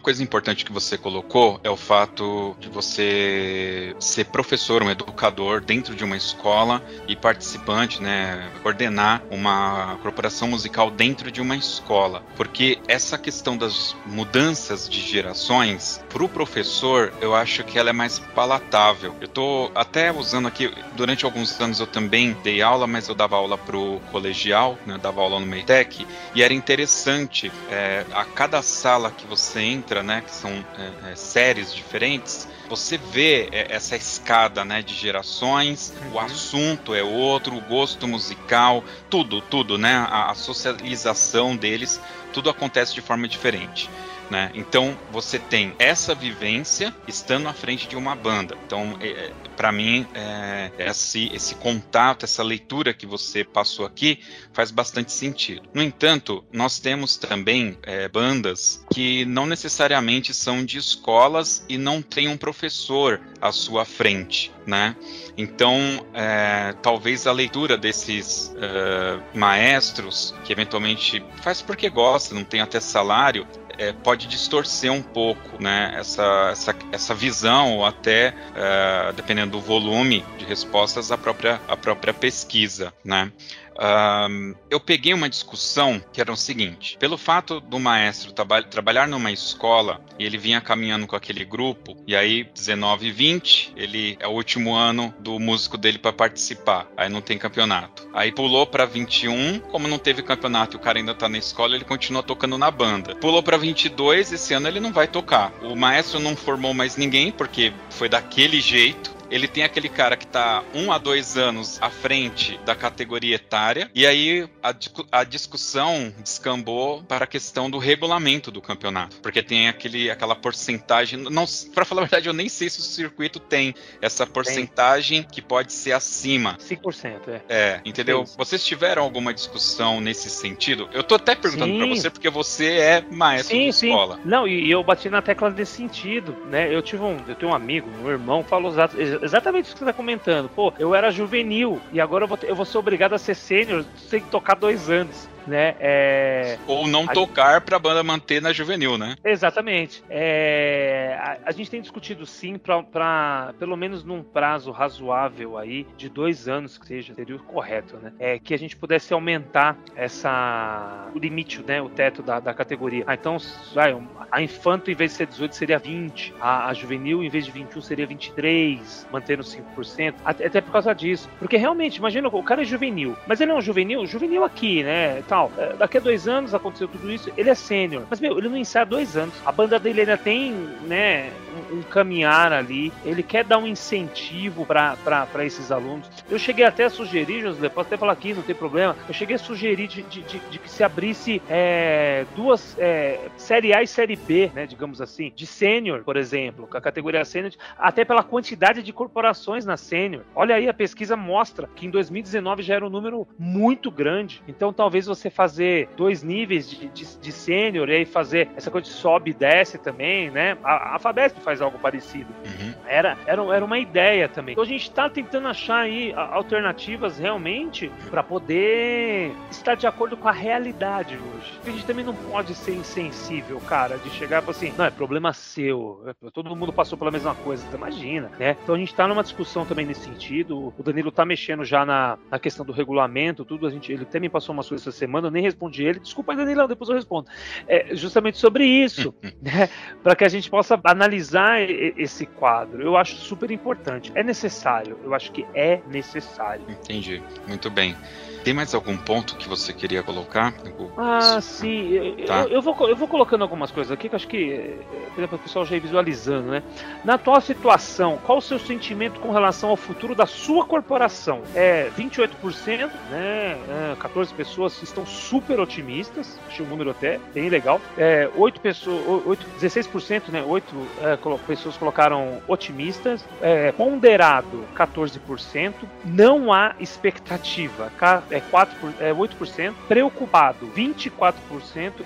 Coisa importante que você colocou é o fato de você ser professor, um educador dentro de uma escola e participante, né, coordenar uma corporação musical dentro de uma escola. Porque essa questão das mudanças de gerações, para o professor, eu acho que ela é mais palatável. Eu estou até usando aqui, durante alguns anos eu também dei aula, mas eu dava aula para o colegial, né, dava aula no Meitec, e era interessante, é, a cada sala que você entra, entra, né, que são é, é, séries diferentes, você vê é, essa escada, né, de gerações, uhum. o assunto é outro, o gosto musical, tudo, tudo, né, a, a socialização deles, tudo acontece de forma diferente. Né? Então você tem essa vivência estando à frente de uma banda. Então, é, é para mim, é, esse, esse contato, essa leitura que você passou aqui faz bastante sentido. No entanto, nós temos também é, bandas que não necessariamente são de escolas e não tem um professor à sua frente, né? Então, é, talvez a leitura desses é, maestros, que eventualmente faz porque gosta, não tem até salário, é, pode distorcer um pouco né, essa, essa, essa visão, ou até, é, dependendo do volume de respostas, a própria, a própria pesquisa. Né? Um, eu peguei uma discussão que era o seguinte: pelo fato do maestro traba trabalhar numa escola e ele vinha caminhando com aquele grupo, e aí 19 e 20, ele é o último ano do músico dele para participar, aí não tem campeonato. Aí pulou para 21, como não teve campeonato e o cara ainda tá na escola, ele continua tocando na banda. Pulou para 22, esse ano ele não vai tocar. O maestro não formou mais ninguém porque foi daquele jeito ele tem aquele cara que tá um a dois anos à frente da categoria etária, e aí a, a discussão descambou para a questão do regulamento do campeonato, porque tem aquele, aquela porcentagem, não, para falar a verdade, eu nem sei se o circuito tem essa porcentagem tem. que pode ser acima. 5%, é. É, entendeu? Vocês tiveram alguma discussão nesse sentido? Eu tô até perguntando para você porque você é maestro sim, de escola. Sim. Não, e eu bati na tecla desse sentido, né? Eu tive um, eu tenho um amigo, um irmão, falou exatamente isso que você tá comentando. Pô, eu era juvenil e agora eu vou, eu vou ser obrigado a ser sênior, que tocar dois anos né? É... Ou não a tocar para a banda manter na juvenil, né? Exatamente. É... A, a, gente tem discutido sim para pelo menos num prazo razoável aí de dois anos que seja seria o correto, né? É que a gente pudesse aumentar essa o limite, né? O teto da, da categoria. Ah, então, vai, a infanto em vez de ser 18 seria 20, a, a juvenil em vez de 21 seria 23, mantendo 5%. Até, até por causa disso, porque realmente imagina o cara é juvenil, mas ele é um juvenil, juvenil aqui, né? Tal. É, daqui a dois anos aconteceu tudo isso, ele é sênior. Mas, meu, ele não ensaia dois anos. A banda dele ainda tem, né, um, um caminhar ali. Ele quer dar um incentivo para esses alunos. Eu cheguei até a sugerir, José, posso até falar aqui, não tem problema. Eu cheguei a sugerir de, de, de, de que se abrisse é, duas é, Série A e Série B, né, digamos assim, de sênior, por exemplo, com a categoria sênior, até pela quantidade de corporações na sênior. Olha aí, a pesquisa mostra que em 2019 já era um número muito grande. Então talvez você você fazer dois níveis de, de, de sênior e aí fazer essa coisa de sobe e desce também, né? A, a Fabesp faz algo parecido. Uhum. Era, era, era uma ideia também. Então a gente está tentando achar aí alternativas realmente para poder estar de acordo com a realidade hoje. A gente também não pode ser insensível, cara, de chegar e falar assim, não, é problema seu, todo mundo passou pela mesma coisa, imagina, né? Então a gente está numa discussão também nesse sentido. O Danilo tá mexendo já na, na questão do regulamento, tudo. A gente, ele também passou umas coisas essa semana semana, eu nem respondi ele. Desculpa, Danilão, depois eu respondo. É justamente sobre isso, né? Para que a gente possa analisar esse quadro. Eu acho super importante. É necessário. Eu acho que é necessário. Entendi. Muito bem. Tem mais algum ponto que você queria colocar? Ah, sim. Tá. Eu, eu, vou, eu vou colocando algumas coisas aqui que acho que, por exemplo, o pessoal já ir visualizando, né? Na atual situação, qual o seu sentimento com relação ao futuro da sua corporação? É 28%, né? É, 14 pessoas estão super otimistas, achei um número até bem legal. É, 8 pessoas, 8, 16%, né? 8 é, pessoas colocaram otimistas. É, ponderado, 14%. Não há expectativa é, 4 por, é 8%, preocupado 24%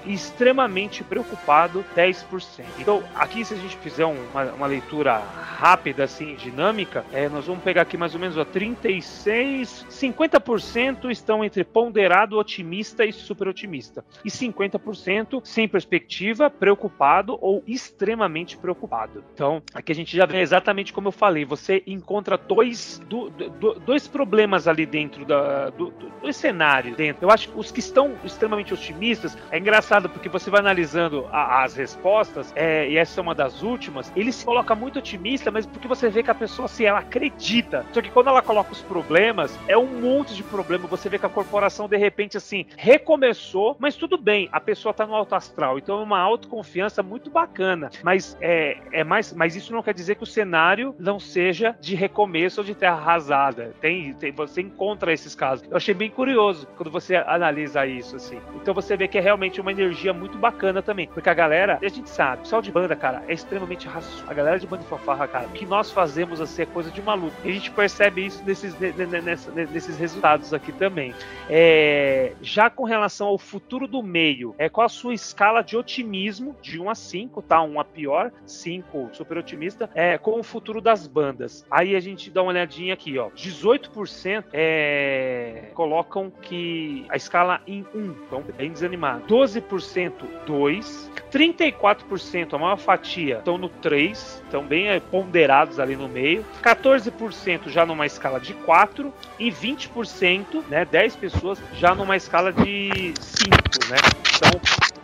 e extremamente preocupado 10%. Então, aqui se a gente fizer uma, uma leitura rápida, assim, dinâmica, é, nós vamos pegar aqui mais ou menos ó, 36, 50% estão entre ponderado, otimista e super otimista. E 50% sem perspectiva, preocupado ou extremamente preocupado. Então, aqui a gente já vê exatamente como eu falei, você encontra dois, do, do, dois problemas ali dentro da, do, dois cenários dentro. Eu acho que os que estão extremamente otimistas, é engraçado porque você vai analisando a, as respostas, é, e essa é uma das últimas, ele se coloca muito otimista, mas porque você vê que a pessoa, assim, ela acredita. Só que quando ela coloca os problemas, é um monte de problema. Você vê que a corporação, de repente, assim, recomeçou, mas tudo bem, a pessoa tá no alto astral. Então é uma autoconfiança muito bacana. Mas é, é mais. Mas isso não quer dizer que o cenário não seja de recomeço ou de terra arrasada. Tem, tem, você encontra esses casos. Eu achei bem bem curioso quando você analisa isso, assim. Então você vê que é realmente uma energia muito bacana também. Porque a galera, a gente sabe, o pessoal de banda, cara, é extremamente racional. A galera de banda de fanfarra, cara, o que nós fazemos assim é coisa de maluco. E a gente percebe isso nesses, nesses resultados aqui também. É, já com relação ao futuro do meio, é qual a sua escala de otimismo de 1 a 5, tá? 1 a pior, 5 super otimista, é, com o futuro das bandas. Aí a gente dá uma olhadinha aqui, ó. 18% é, coloca colocam que a escala em 1, então bem desanimado. 12% 2, 34%, a maior fatia, estão no 3, estão bem é, ponderados ali no meio. 14% já numa escala de 4 e 20%, né, 10 pessoas já numa escala de 5, né? Então,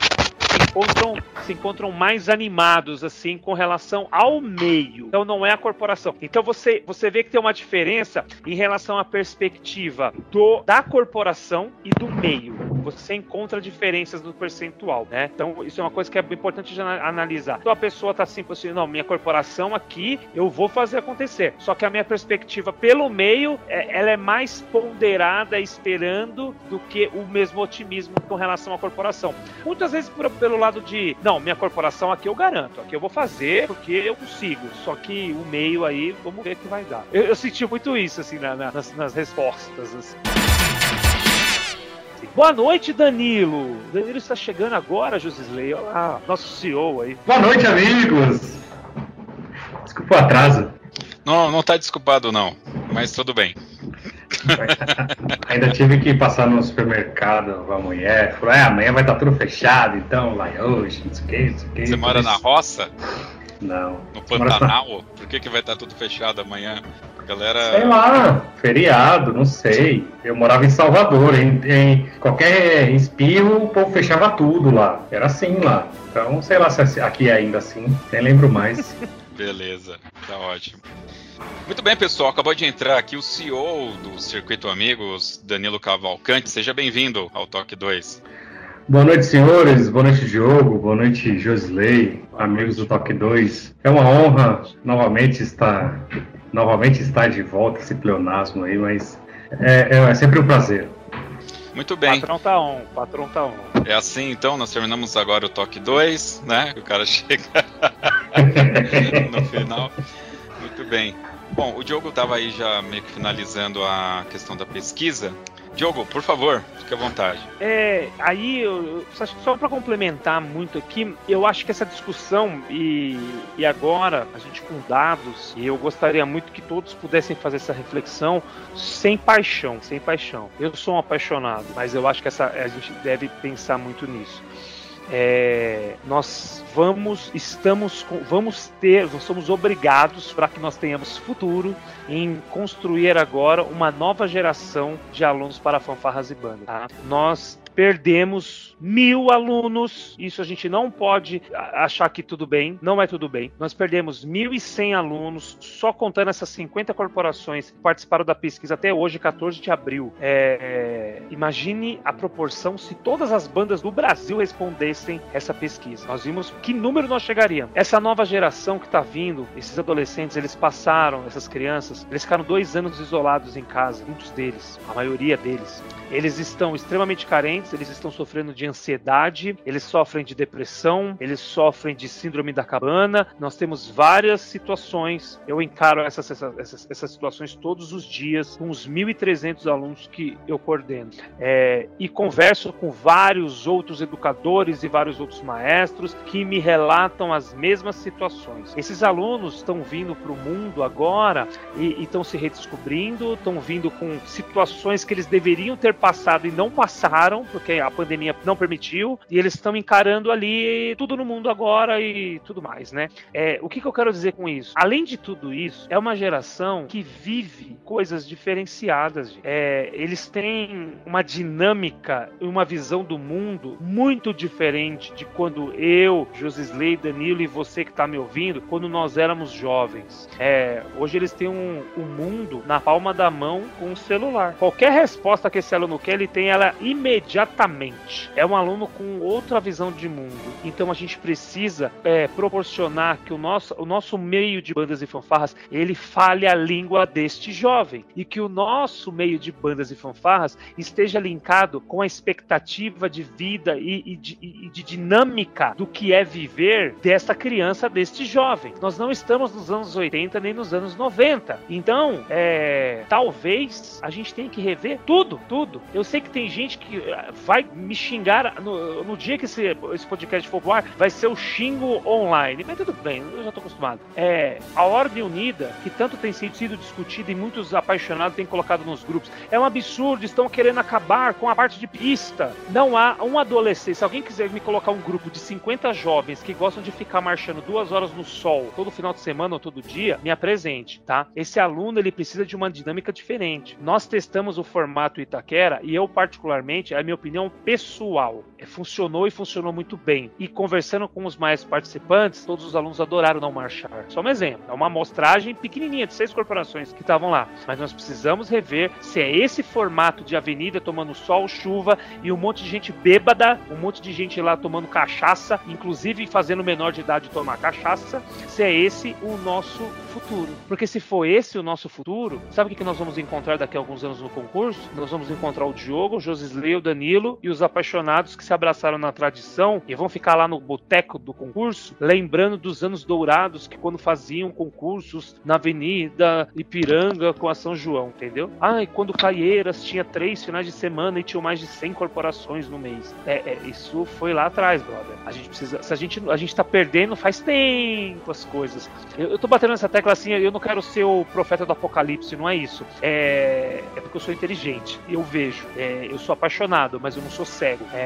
encontram, se encontram mais animados assim com relação ao meio. Então não é a corporação. Então você, você vê que tem uma diferença em relação à perspectiva do, da corporação e do meio. você encontra diferenças no percentual, né? Então, isso é uma coisa que é importante de analisar. Então, a pessoa tá assim, assim, não, minha corporação aqui, eu vou fazer acontecer. Só que a minha perspectiva pelo meio, é, ela é mais ponderada esperando do que o mesmo otimismo com relação à corporação. Muitas vezes pelo lado de, não, minha corporação aqui eu garanto, aqui eu vou fazer porque eu consigo. Só que o meio aí, vamos ver o que vai dar. Eu, eu senti muito isso, assim, na, na, nas, nas respostas, assim. Boa noite, Danilo. Danilo está chegando agora, Josisley. Olá, nosso CEO aí. Boa noite, amigos. Desculpa o atraso. Não, não tá desculpado não, mas tudo bem. Ainda tive que passar no supermercado com a mulher. Falou, é, amanhã vai estar tudo fechado, então vai hoje, não sei o que, não sei o que. Você mora na roça? Não. No Pantanal? Na... Por que, que vai estar tudo fechado amanhã? galera. Sei lá, feriado, não sei. Eu morava em Salvador, em, em qualquer espirro o povo fechava tudo lá. Era assim lá. Então, sei lá se é aqui é ainda assim, nem lembro mais. Beleza, tá ótimo. Muito bem, pessoal. Acabou de entrar aqui o CEO do Circuito Amigos, Danilo Cavalcante. Seja bem-vindo ao Toque 2. Boa noite, senhores. Boa noite, Diogo. Boa noite, Josley, amigos do Toque 2. É uma honra novamente estar novamente estar de volta esse pleonasmo aí, mas é, é, é sempre um prazer. Muito bem. Patrão tá on, patrão tá on. É assim, então, nós terminamos agora o toque 2, né? O cara chega no final. Muito bem. Bom, o Diogo estava aí já meio que finalizando a questão da pesquisa. Diogo, por favor, fique à vontade. É, aí, eu, só para complementar muito aqui, eu acho que essa discussão e, e agora, a gente com dados, e eu gostaria muito que todos pudessem fazer essa reflexão sem paixão, sem paixão. Eu sou um apaixonado, mas eu acho que essa, a gente deve pensar muito nisso. É, nós vamos, estamos, vamos ter, nós somos obrigados para que nós tenhamos futuro em construir agora uma nova geração de alunos para fanfarras e bandas. Tá? Nós perdemos mil alunos. Isso a gente não pode achar que tudo bem. Não é tudo bem. Nós perdemos 1.100 alunos, só contando essas 50 corporações que participaram da pesquisa até hoje, 14 de abril. É, é, imagine a proporção se todas as bandas do Brasil respondessem essa pesquisa. Nós vimos que número nós chegaríamos. Essa nova geração que está vindo, esses adolescentes, eles passaram, essas crianças, eles ficaram dois anos isolados em casa, muitos deles, a maioria deles. Eles estão extremamente carentes, eles estão sofrendo de ansiedade, eles sofrem de depressão, eles sofrem de síndrome da cabana. Nós temos várias situações. Eu encaro essas, essas, essas situações todos os dias com os 1.300 alunos que eu coordeno. É, e converso com vários outros educadores e vários outros maestros que me relatam as mesmas situações. Esses alunos estão vindo para o mundo agora e estão se redescobrindo, estão vindo com situações que eles deveriam ter passado e não passaram, porque a pandemia não permitiu, e eles estão encarando ali tudo no mundo agora e tudo mais, né? É, o que, que eu quero dizer com isso? Além de tudo isso, é uma geração que vive coisas diferenciadas. É, eles têm uma dinâmica e uma visão do mundo muito diferente de quando eu, Josisley, Danilo e você que está me ouvindo, quando nós éramos jovens. É, hoje eles têm um, um mundo na palma da mão com o celular. Qualquer resposta que esse aluno aluno que ele tem ela imediatamente. É um aluno com outra visão de mundo. Então a gente precisa é, proporcionar que o nosso, o nosso meio de bandas e fanfarras ele fale a língua deste jovem e que o nosso meio de bandas e fanfarras esteja linkado com a expectativa de vida e, e, de, e de dinâmica do que é viver desta criança, deste jovem. Nós não estamos nos anos 80 nem nos anos 90. Então, é, talvez a gente tenha que rever tudo, tudo. Eu sei que tem gente que eh, vai me xingar no, no dia que esse, esse podcast for pro ar, vai ser o xingo online. Mas tudo bem, eu já tô acostumado. É, a Ordem Unida, que tanto tem sido discutida e muitos apaixonados têm colocado nos grupos, é um absurdo, estão querendo acabar com a parte de pista. Não há um adolescente, se alguém quiser me colocar um grupo de 50 jovens que gostam de ficar marchando duas horas no sol todo final de semana ou todo dia, me apresente, tá? Esse aluno, ele precisa de uma dinâmica diferente. Nós testamos o formato Itaquera e eu particularmente, é a minha opinião pessoal, é, funcionou e funcionou muito bem. E conversando com os mais participantes, todos os alunos adoraram não marchar. Só um exemplo, é uma amostragem pequenininha de seis corporações que estavam lá. mas nós precisamos rever se é esse formato de avenida tomando sol, chuva e um monte de gente bêbada, um monte de gente lá tomando cachaça, inclusive fazendo menor de idade tomar cachaça, se é esse o nosso futuro. Porque se for esse o nosso futuro, sabe o que nós vamos encontrar daqui a alguns anos no concurso? Nós vamos encontrar o Diogo, o Josisley, o Danilo e os apaixonados que se abraçaram na tradição e vão ficar lá no boteco do concurso, lembrando dos anos dourados que quando faziam concursos na Avenida Ipiranga com a São João, entendeu? Ah, e quando Caieiras tinha três finais de semana e tinham mais de 100 corporações no mês. É, é, isso foi lá atrás, brother. A gente precisa. Se a gente, a gente tá perdendo faz tempo as coisas. Eu, eu tô batendo nessa tecla assim, eu não quero ser o profeta do apocalipse, não é isso. É, é porque eu sou inteligente. Eu vejo. É, eu sou apaixonado, mas eu não sou cego. É,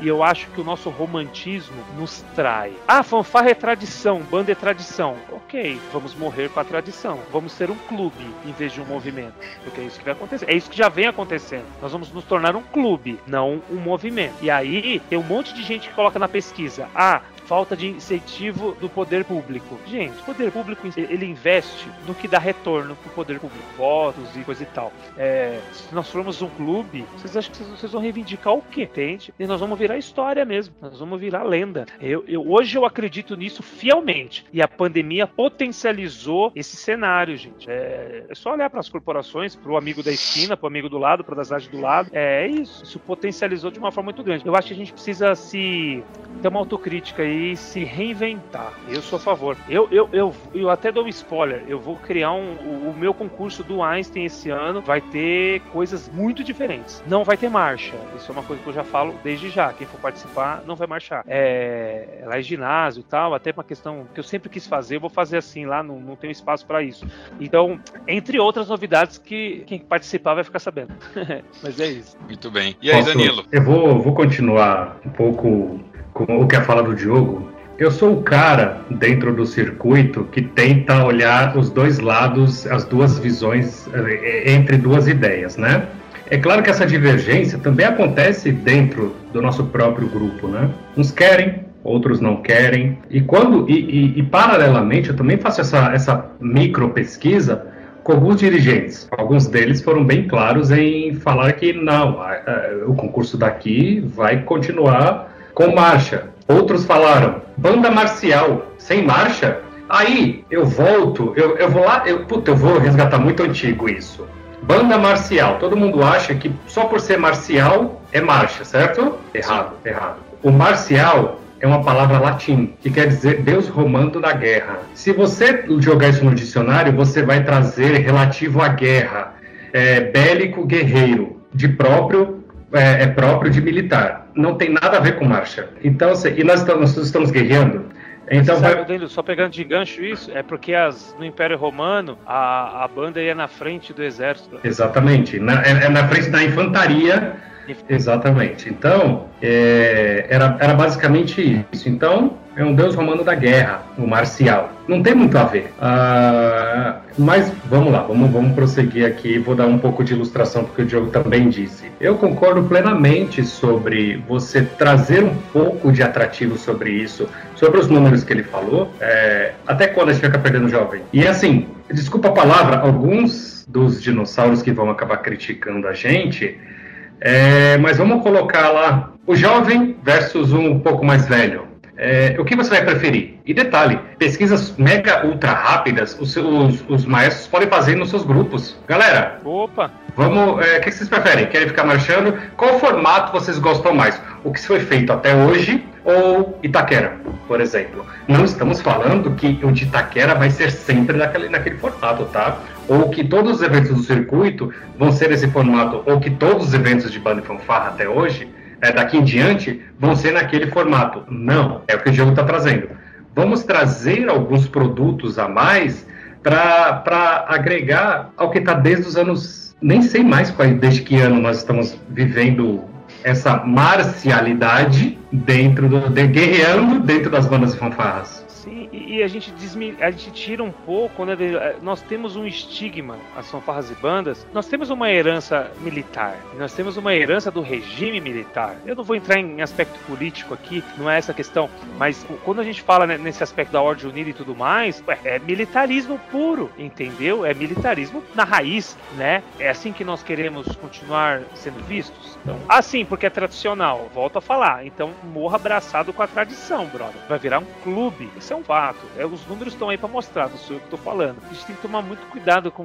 e eu acho que o nosso romantismo nos trai. Ah, fanfarra é tradição, banda é tradição. Ok, vamos morrer com a tradição. Vamos ser um clube em vez de um movimento. Porque é isso que vai acontecer. É isso que já vem acontecendo. Nós vamos nos tornar um clube, não um movimento. E aí tem um monte de gente que coloca na pesquisa: ah, falta de incentivo do poder público. Gente, o poder público ele investe no que dá retorno pro poder público, votos e coisa e tal. É, se nós formos um clube, vocês acham que vocês vão reivindicar o quê? Entende? E nós vamos virar história mesmo, nós vamos virar lenda. Eu, eu, hoje eu acredito nisso fielmente. E a pandemia potencializou esse cenário, gente. É, é só olhar para as corporações, para o amigo da esquina, para o amigo do lado, para a cidade do lado. É isso. Isso potencializou de uma forma muito grande. Eu acho que a gente precisa se ter uma autocrítica aí e se reinventar. Eu sou a favor. Eu, eu, eu, eu até dou um spoiler. Eu vou criar um. O, o, meu concurso do Einstein esse ano vai ter coisas muito diferentes. Não vai ter marcha. Isso é uma coisa que eu já falo desde já. Quem for participar não vai marchar. É, lá é ginásio e tal, até uma questão que eu sempre quis fazer, eu vou fazer assim lá, não, não tenho espaço para isso. Então, entre outras novidades que quem participar vai ficar sabendo. Mas é isso. Muito bem. E aí, Posso, Danilo? Eu vou, vou continuar um pouco com o que é fala do Diogo, eu sou o cara dentro do circuito que tenta olhar os dois lados, as duas visões eh, entre duas ideias, né? É claro que essa divergência também acontece dentro do nosso próprio grupo, né? Uns querem, outros não querem. E quando e, e, e paralelamente eu também faço essa, essa micro pesquisa com alguns dirigentes. Alguns deles foram bem claros em falar que não, a, a, o concurso daqui vai continuar com marcha. Outros falaram, banda marcial, sem marcha? Aí eu volto, eu, eu vou lá, eu, puta, eu vou resgatar muito antigo isso. Banda marcial, todo mundo acha que só por ser marcial é marcha, certo? Errado, errado. O marcial é uma palavra latim, que quer dizer Deus romando da guerra. Se você jogar isso no dicionário, você vai trazer relativo à guerra, é, bélico guerreiro, de próprio é, é, próprio de militar. Não tem nada a ver com marcha. Então, e nós estamos, nós estamos guerreando. Então, Sabe, vai... só pegando de gancho isso, é porque as, no Império Romano a, a banda ia na frente do exército. Exatamente, na, é, é na frente da infantaria. Exatamente. Então, é, era, era basicamente isso. Então, é um deus romano da guerra, o marcial. Não tem muito a ver. Uh, mas vamos lá, vamos, vamos prosseguir aqui. Vou dar um pouco de ilustração porque o Diogo também disse. Eu concordo plenamente sobre você trazer um pouco de atrativo sobre isso, sobre os números que ele falou, é, até quando a gente fica perdendo jovem. E assim, desculpa a palavra, alguns dos dinossauros que vão acabar criticando a gente, é, mas vamos colocar lá o jovem versus um pouco mais velho é, o que você vai preferir? E detalhe, pesquisas mega ultra rápidas, os, os, os maestros podem fazer nos seus grupos. Galera, opa, vamos, é, o que vocês preferem? Querem ficar marchando? Qual formato vocês gostam mais? O que foi feito até hoje ou Itaquera, por exemplo? Não estamos falando que o de Itaquera vai ser sempre naquele, naquele formato, tá? Ou que todos os eventos do circuito vão ser esse formato, ou que todos os eventos de banda e fanfarra até hoje é, daqui em diante vão ser naquele formato. Não, é o que o jogo está trazendo. Vamos trazer alguns produtos a mais para agregar ao que está desde os anos. Nem sei mais qual, desde que ano nós estamos vivendo essa marcialidade dentro do. De, guerreando dentro das bandas fanfarras. E, e a, gente desmi, a gente tira um pouco, né? Nós temos um estigma, as fanfarras e bandas, nós temos uma herança militar, nós temos uma herança do regime militar. Eu não vou entrar em aspecto político aqui, não é essa a questão, mas quando a gente fala né, nesse aspecto da ordem unida e tudo mais, é militarismo puro, entendeu? É militarismo na raiz, né? É assim que nós queremos continuar sendo vistos. Então, assim, porque é tradicional, volto a falar. Então, morra abraçado com a tradição, brother. Vai virar um clube. Isso é um fato. É, os números estão aí para mostrar, não sou eu que tô falando. A gente tem que tomar muito cuidado com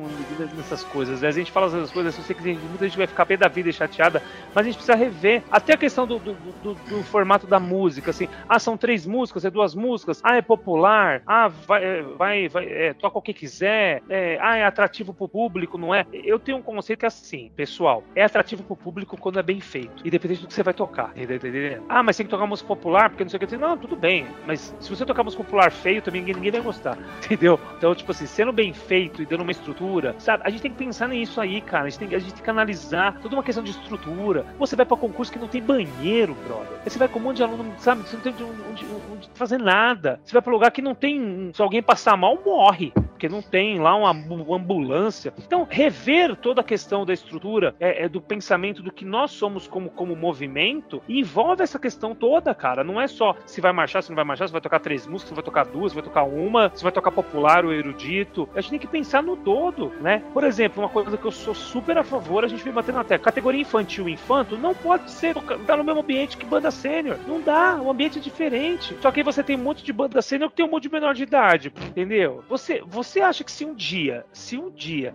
nessas coisas. Né? A gente fala essas coisas, eu sei que muita gente vai ficar pé da vida e chateada, mas a gente precisa rever até a questão do, do, do, do formato da música, assim. Ah, são três músicas, é duas músicas. Ah, é popular. Ah, vai, é, vai, vai é, toca o que quiser. É, ah, é atrativo pro público, não é? Eu tenho um conceito que é assim, pessoal. É atrativo pro público quando é bem feito, independente do que você vai tocar. Entendeu? Ah, mas tem que tocar música popular, porque não sei o que. Não, tudo bem. Mas se você tocar música popular feio, também ninguém, vai gostar. Entendeu? Então, tipo assim, sendo bem feito e dando uma estrutura, sabe? A gente tem que pensar nisso aí, cara. A gente tem, a gente tem que analisar toda uma questão de estrutura. Você vai pra concurso que não tem banheiro, brother. Aí você vai com um monte de aluno, sabe? Você não tem onde, onde, onde fazer nada. Você vai pra lugar que não tem. Se alguém passar mal, morre porque não tem lá uma ambulância. Então, rever toda a questão da estrutura, é, é, do pensamento do que nós somos como, como movimento, envolve essa questão toda, cara. Não é só se vai marchar, se não vai marchar, se vai tocar três músicas, se vai tocar duas, se vai tocar uma, se vai tocar popular ou erudito. A gente tem que pensar no todo, né? Por exemplo, uma coisa que eu sou super a favor, a gente vem batendo até categoria infantil e infanto não pode ser tá no mesmo ambiente que banda sênior. Não dá, o ambiente é diferente. Só que aí você tem um monte de banda sênior que tem um monte de menor de idade, entendeu? Você, você você acha que se um dia, se um dia,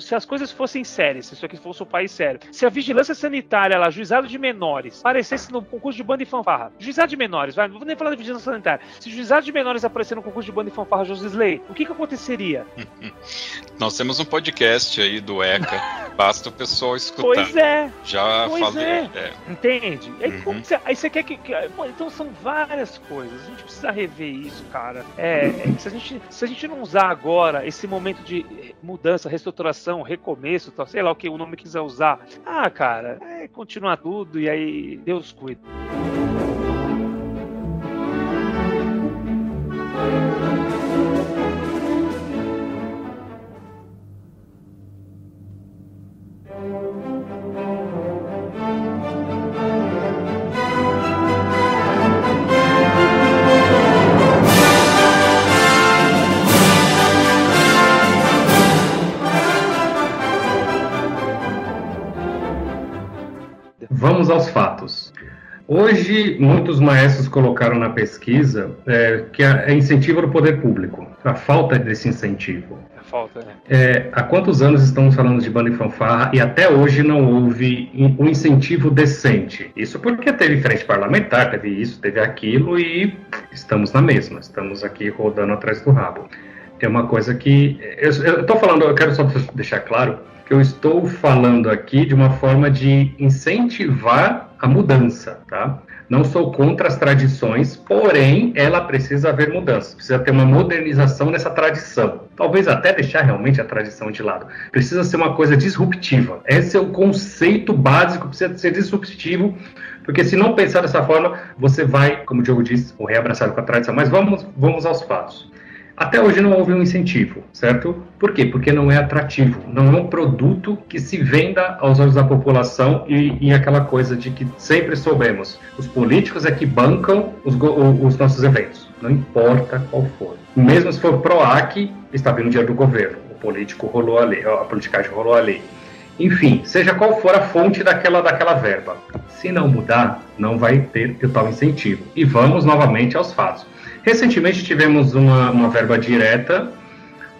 se as coisas fossem sérias, se isso aqui fosse um país sério, se a vigilância sanitária lá, juizado de menores, aparecesse no concurso de banda e fanfarra, juizado de menores, vai, não vou nem falar de vigilância sanitária, se juizado de menores aparecer no concurso de banda e fanfarra Josisley, o que que aconteceria? Nós temos um podcast aí do ECA, basta o pessoal escutar. Pois é. Já pois falei. É. É. Entende? Aí, uhum. você, aí você quer que. que então são várias coisas. A gente precisa rever isso, cara. É, é se, a gente, se a gente não usar agora esse momento de mudança, reestruturação, recomeço, tal, sei lá o que o nome quiser usar. Ah, cara, é continuar tudo e aí Deus cuida. Vamos aos fatos. Hoje, muitos maestros colocaram na pesquisa é, que é incentivo do poder público, a falta desse incentivo. A falta, né? É, há quantos anos estamos falando de banda e fanfarra e até hoje não houve um incentivo decente? Isso porque teve frente parlamentar, teve isso, teve aquilo e estamos na mesma, estamos aqui rodando atrás do rabo. É uma coisa que. Eu estou falando, eu quero só deixar claro que eu estou falando aqui de uma forma de incentivar a mudança, tá? Não sou contra as tradições, porém ela precisa haver mudança, precisa ter uma modernização nessa tradição. Talvez até deixar realmente a tradição de lado. Precisa ser uma coisa disruptiva. Esse é o conceito básico, precisa ser disruptivo, porque se não pensar dessa forma, você vai, como o Diogo disse, morrer abraçado com a tradição. Mas vamos, vamos aos fatos. Até hoje não houve um incentivo, certo? Por quê? Porque não é atrativo, não é um produto que se venda aos olhos da população e, e aquela coisa de que sempre soubemos, os políticos é que bancam os, os nossos eventos, não importa qual for. Mesmo se for PROAC, está vindo dinheiro do governo, o político rolou a lei, a politicagem rolou a lei. Enfim, seja qual for a fonte daquela, daquela verba. Se não mudar, não vai ter o tal incentivo. E vamos novamente aos fatos. Recentemente tivemos uma, uma verba direta,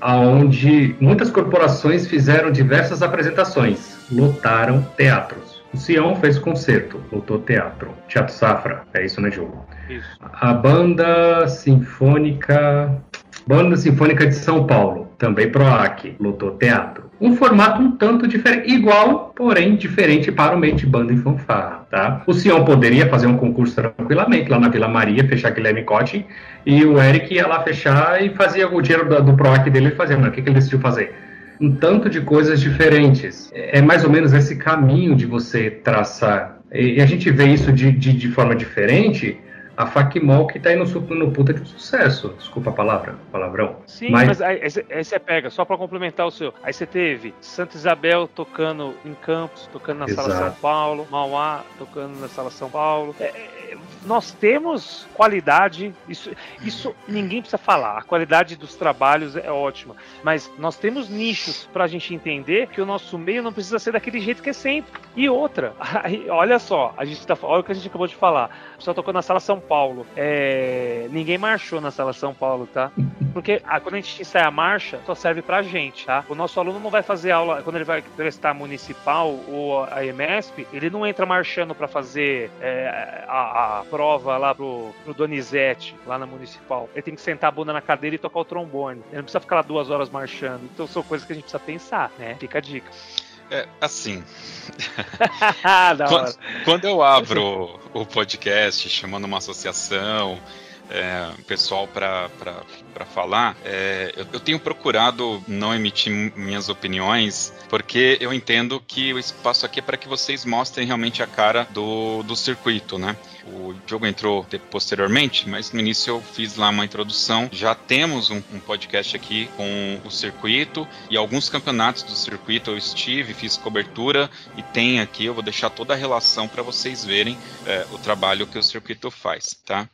onde muitas corporações fizeram diversas apresentações, lotaram teatros. O Sião fez concerto, lotou teatro. Teatro Safra, é isso, né, Diogo? Isso. A banda sinfônica. Banda Sinfônica de São Paulo, também PROAC, lotou teatro um formato um tanto diferente, igual, porém diferente para o meio banda e fanfarra, tá? O Sião poderia fazer um concurso tranquilamente lá na Vila Maria, fechar Guilherme Cote, e o Eric ia lá fechar e fazia o dinheiro do, do PROAC dele fazer, mas o que, que ele decidiu fazer? Um tanto de coisas diferentes. É mais ou menos esse caminho de você traçar. E a gente vê isso de, de, de forma diferente a Facmol que tá aí no, no puta de sucesso. Desculpa a palavra, palavrão. Sim, mas, mas aí, aí, você pega, só para complementar o seu. Aí você teve Santa Isabel tocando em Campos, tocando na Exato. Sala São Paulo, Mauá tocando na Sala São Paulo. É, é, nós temos qualidade, isso, isso ninguém precisa falar. A qualidade dos trabalhos é ótima, mas nós temos nichos para a gente entender que o nosso meio não precisa ser daquele jeito que é sempre. E outra, olha só, a gente tá, olha o que a gente acabou de falar. Pessoal tocou na Sala São Paulo. É, ninguém marchou na Sala São Paulo, tá? Porque ah, quando a gente ensaia a marcha, só serve pra gente, tá? O nosso aluno não vai fazer aula, quando ele vai prestar municipal ou a EMESP, ele não entra marchando para fazer é, a, a, prova lá pro, pro Donizete, lá na municipal. Ele tem que sentar a bunda na cadeira e tocar o trombone. Ele não precisa ficar lá duas horas marchando. Então são coisas que a gente precisa pensar, né? Fica a dica. É, assim. quando, quando, eu abro o podcast chamando uma associação, é, pessoal para falar, é, eu, eu, tenho procurado não emitir minhas opiniões, porque eu entendo que o espaço aqui é para que vocês mostrem realmente a cara do, do circuito, né? O jogo entrou posteriormente, mas no início eu fiz lá uma introdução. Já temos um, um, podcast aqui com o circuito e alguns campeonatos do circuito eu estive, fiz cobertura e tem aqui, eu vou deixar toda a relação para vocês verem é, o trabalho que o circuito faz, tá?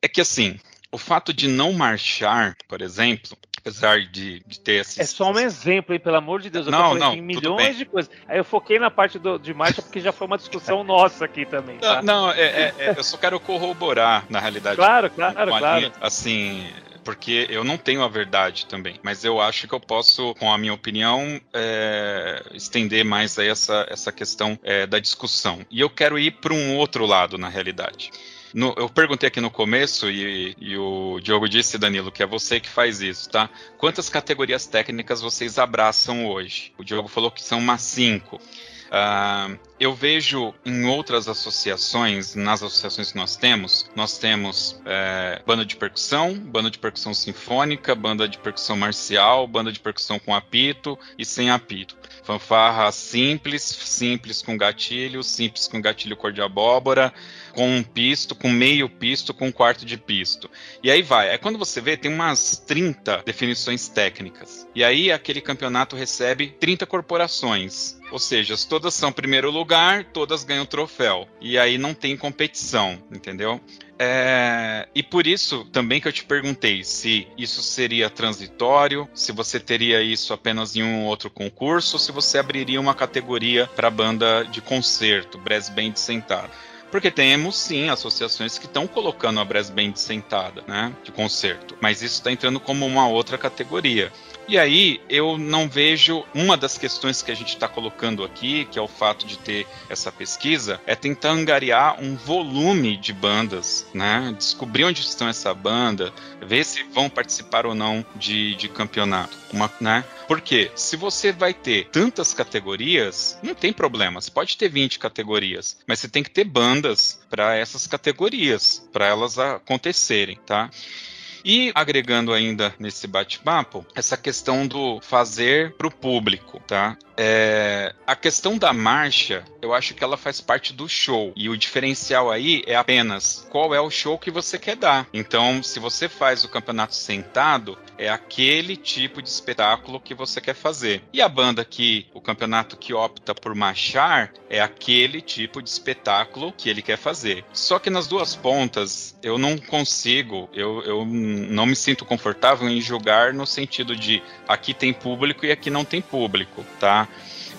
É que assim, o fato de não marchar, por exemplo, apesar de, de ter esses... É só um exemplo, hein, pelo amor de Deus. Eu não, não, milhões de coisas. Aí eu foquei na parte do, de marcha porque já foi uma discussão nossa aqui também. Tá? Não, não é, é, é, eu só quero corroborar, na realidade. Claro, claro, claro. Assim, porque eu não tenho a verdade também, mas eu acho que eu posso, com a minha opinião, é, estender mais essa, essa questão é, da discussão. E eu quero ir para um outro lado, na realidade. No, eu perguntei aqui no começo e, e, o Diogo disse, Danilo, que é você que faz isso, tá? Quantas categorias técnicas vocês abraçam hoje? O Diogo falou que são umas cinco. Uh, eu vejo em outras associações, nas associações que nós temos, nós temos é, banda de percussão, banda de percussão sinfônica, banda de percussão marcial, banda de percussão com apito e sem apito. Fanfarra simples, simples com gatilho, simples com gatilho cor de abóbora, com um pisto, com meio pisto, com um quarto de pisto. E aí vai. Aí quando você vê, tem umas 30 definições técnicas. E aí aquele campeonato recebe 30 corporações. Ou seja, todas são primeiro lugar, todas ganham troféu. E aí não tem competição, entendeu? É, e por isso também que eu te perguntei se isso seria transitório, se você teria isso apenas em um outro concurso, ou se você abriria uma categoria para banda de concerto, brass band sentada. Porque temos sim associações que estão colocando a brass band sentada, né, de concerto, mas isso está entrando como uma outra categoria. E aí eu não vejo uma das questões que a gente está colocando aqui, que é o fato de ter essa pesquisa, é tentar angariar um volume de bandas, né? Descobrir onde estão essa banda, ver se vão participar ou não de, de campeonato, uma, né? Porque se você vai ter tantas categorias, não tem problema. Você pode ter 20 categorias, mas você tem que ter bandas para essas categorias, para elas acontecerem, tá? E agregando ainda nesse bate-papo, essa questão do fazer para o público, tá? É, a questão da marcha, eu acho que ela faz parte do show. E o diferencial aí é apenas qual é o show que você quer dar. Então, se você faz o campeonato sentado, é aquele tipo de espetáculo que você quer fazer. E a banda que, o campeonato que opta por marchar, é aquele tipo de espetáculo que ele quer fazer. Só que nas duas pontas, eu não consigo, eu, eu não me sinto confortável em julgar no sentido de aqui tem público e aqui não tem público, tá?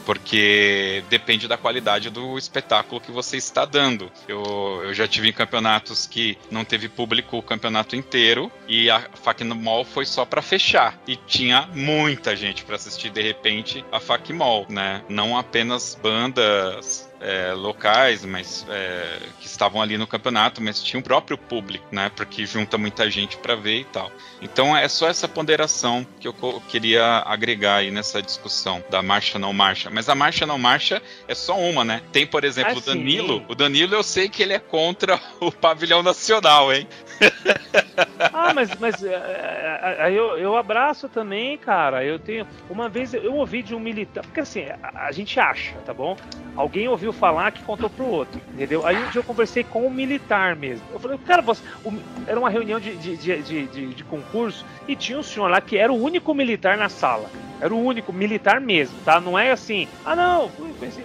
porque depende da qualidade do espetáculo que você está dando. Eu, eu já tive em campeonatos que não teve público o campeonato inteiro e a FAC Mall foi só para fechar e tinha muita gente para assistir de repente a FAC Mall, né? Não apenas bandas é, locais, mas é, que estavam ali no campeonato, mas tinha o próprio público, né? Porque junta muita gente para ver e tal. Então é só essa ponderação que eu queria agregar aí nessa discussão da marcha não marcha. Mas a marcha não marcha é só uma, né? Tem, por exemplo, ah, o Danilo. O Danilo eu sei que ele é contra o pavilhão nacional, hein? ah, mas, mas é, é, eu, eu abraço também, cara. Eu tenho. Uma vez eu ouvi de um militar. Porque assim, a, a gente acha, tá bom? Alguém ouviu ouviu falar que contou pro outro, entendeu? Aí um dia eu conversei com um militar mesmo. Eu falei, cara, você, o, era uma reunião de, de, de, de, de concurso e tinha um senhor lá que era o único militar na sala. Era o único militar mesmo, tá? Não é assim, ah não, assim.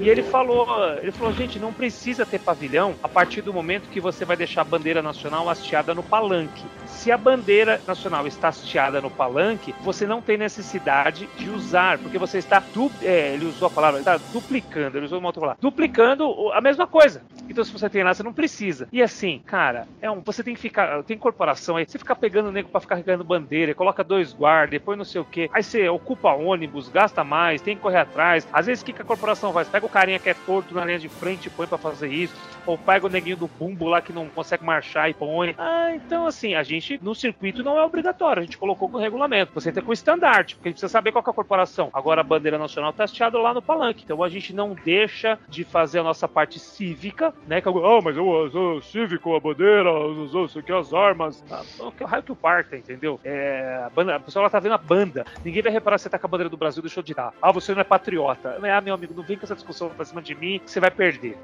E ele falou, ele falou, gente, não precisa ter pavilhão a partir do momento que você vai deixar a bandeira nacional hasteada no palanque. Se a bandeira nacional está hasteada no palanque, você não tem necessidade de usar, porque você está du é, ele usou a palavra, está duplicando, ele usou uma outra palavra, duplicando a mesma coisa. Então se você tem lá, você não precisa. E assim, cara, é um, você tem que ficar, tem corporação aí, você fica pegando o nego para ficar carregando bandeira, coloca dois guardas, depois não sei o que, aí você ocupa ônibus, gasta mais, tem que correr atrás. Às vezes o que, que a corporação faz? Pega o carinha que é torto na linha de frente e põe para fazer isso, ou pega o neguinho do bumbo lá que não consegue marchar e põe. Ah, então assim, a gente no circuito não é obrigatório, a gente colocou com regulamento. Você tem com estandarte, porque a gente precisa saber qual é a corporação. Agora a bandeira nacional está hasteada lá no palanque, então a gente não deixa de fazer a nossa parte cívica, né? Que oh, mas eu sou cívico, a bandeira, eu sei que as armas. Ah, que é o raio que o parta, entendeu? É, a, banda, a pessoa ela tá vendo a banda. Ninguém vai reparar se você tá com a bandeira do Brasil, deixou de dar. Ah, você não é patriota. Ah, meu amigo, não vem com essa discussão pra cima de mim, você vai perder.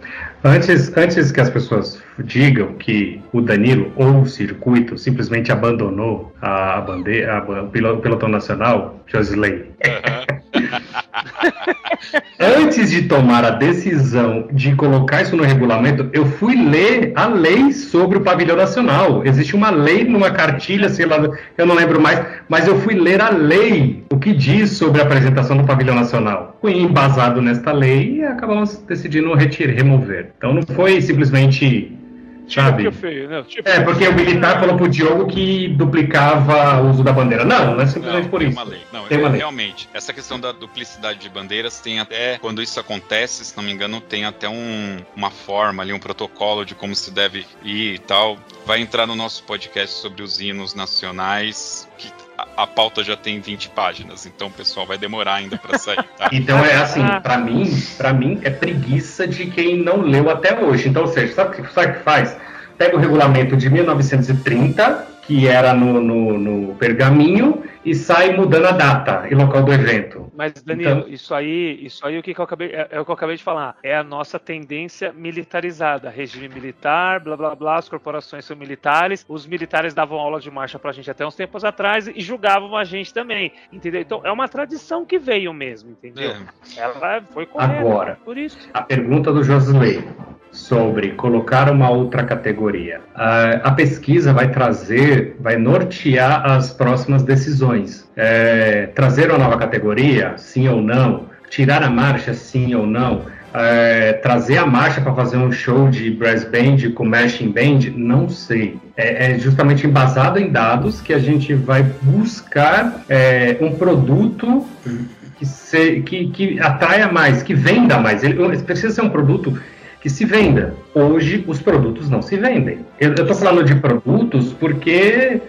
Antes, antes que as pessoas digam que o Danilo ou o circuito simplesmente abandonou a bandeira, a, o pelotão nacional, Josley. Antes de tomar a decisão de colocar isso no regulamento, eu fui ler a lei sobre o pavilhão nacional. Existe uma lei numa cartilha, sei lá, eu não lembro mais, mas eu fui ler a lei, que diz sobre a apresentação do pavilhão nacional. Embasado nesta lei e acabamos decidindo retirar, remover. Então não foi simplesmente Tipo sabe? Feio, né? tipo é, porque o militar falou pro Diogo que duplicava o uso da bandeira. Não, não é simplesmente não, por tem isso. Uma lei. Não, tem uma lei. Realmente, essa questão da duplicidade de bandeiras tem até, quando isso acontece, se não me engano, tem até um, uma forma ali, um protocolo de como se deve ir e tal. Vai entrar no nosso podcast sobre os hinos nacionais, que a, pauta já tem 20 páginas, então o pessoal vai demorar ainda para sair, tá? então é assim, para mim, para mim é preguiça de quem não leu até hoje. Então, ou seja, sabe o que, sabe que faz? Pega o regulamento de 1930, que era no, no, no pergaminho, e sai mudando a data e local do evento. Mas, Danilo, então... isso aí, isso aí o que, que eu acabei, é, é, o que eu acabei de falar. É a nossa tendência militarizada. Regime militar, blá blá blá, as corporações são militares, os militares davam aula de marcha pra gente até uns tempos atrás e julgavam a gente também. Entendeu? Então é uma tradição que veio mesmo, entendeu? É. Ela foi correta Agora, por isso. A pergunta do Josley sobre colocar uma outra categoria. A, a pesquisa vai trazer, vai nortear as próximas decisões. É, trazer uma nova categoria, sim ou não? Tirar a marcha, sim ou não? É, trazer a marcha para fazer um show de brass band com mashing band, não sei. É, é, justamente embasado em dados que a gente vai buscar é, um produto que, que, que atraia mais, que venda mais. Ele, precisa ser um produto que se venda. Hoje, os produtos não se vendem. Eu estou falando de produtos porque,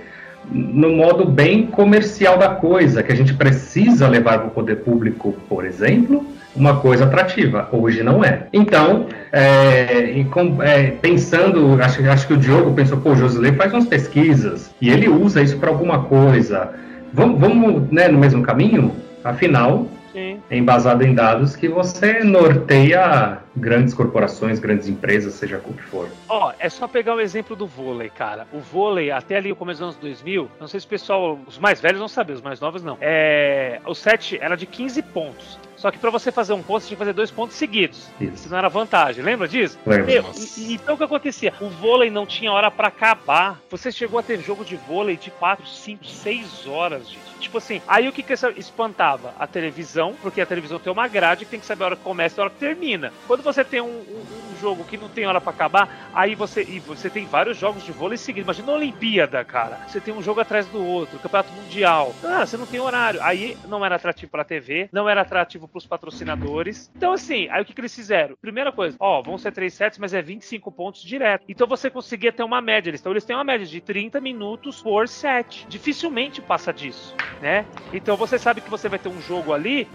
no modo bem comercial da coisa, que a gente precisa levar para o poder público, por exemplo, uma coisa atrativa. Hoje não é. Então, é, com, é, pensando, acho, acho que o Diogo pensou, pô, o Josilei faz umas pesquisas e ele usa isso para alguma coisa. Vamos, vamos né, no mesmo caminho? Afinal, embasado em dados que você norteia grandes corporações, grandes empresas, seja o que for. Ó, oh, é só pegar o exemplo do vôlei, cara. O vôlei, até ali o começo dos anos 2000, não sei se o pessoal, os mais velhos vão saber, os mais novos não. É, o set era de 15 pontos. Só que para você fazer um ponto, você tinha que fazer dois pontos seguidos. Isso. Não era vantagem. Lembra disso? Lembro. Então o que acontecia? O vôlei não tinha hora para acabar. Você chegou a ter jogo de vôlei de 4, 5, 6 horas, gente. Tipo assim, aí o que que espantava? A televisão, porque a televisão tem uma grade que tem que saber a hora que começa e a hora que termina. Quando você tem um, um, um jogo que não tem hora para acabar, aí você e você tem vários jogos de vôlei seguidos. Imagina a Olimpíada, cara. Você tem um jogo atrás do outro, Campeonato Mundial. Ah, você não tem horário. Aí não era atrativo para TV, não era atrativo para os patrocinadores. Então assim, aí o que que eles fizeram? Primeira coisa, ó, vão ser três sets, mas é 25 pontos direto. Então você conseguia ter uma média. Então eles têm uma média de 30 minutos por set. Dificilmente passa disso né? Então você sabe que você vai ter um jogo ali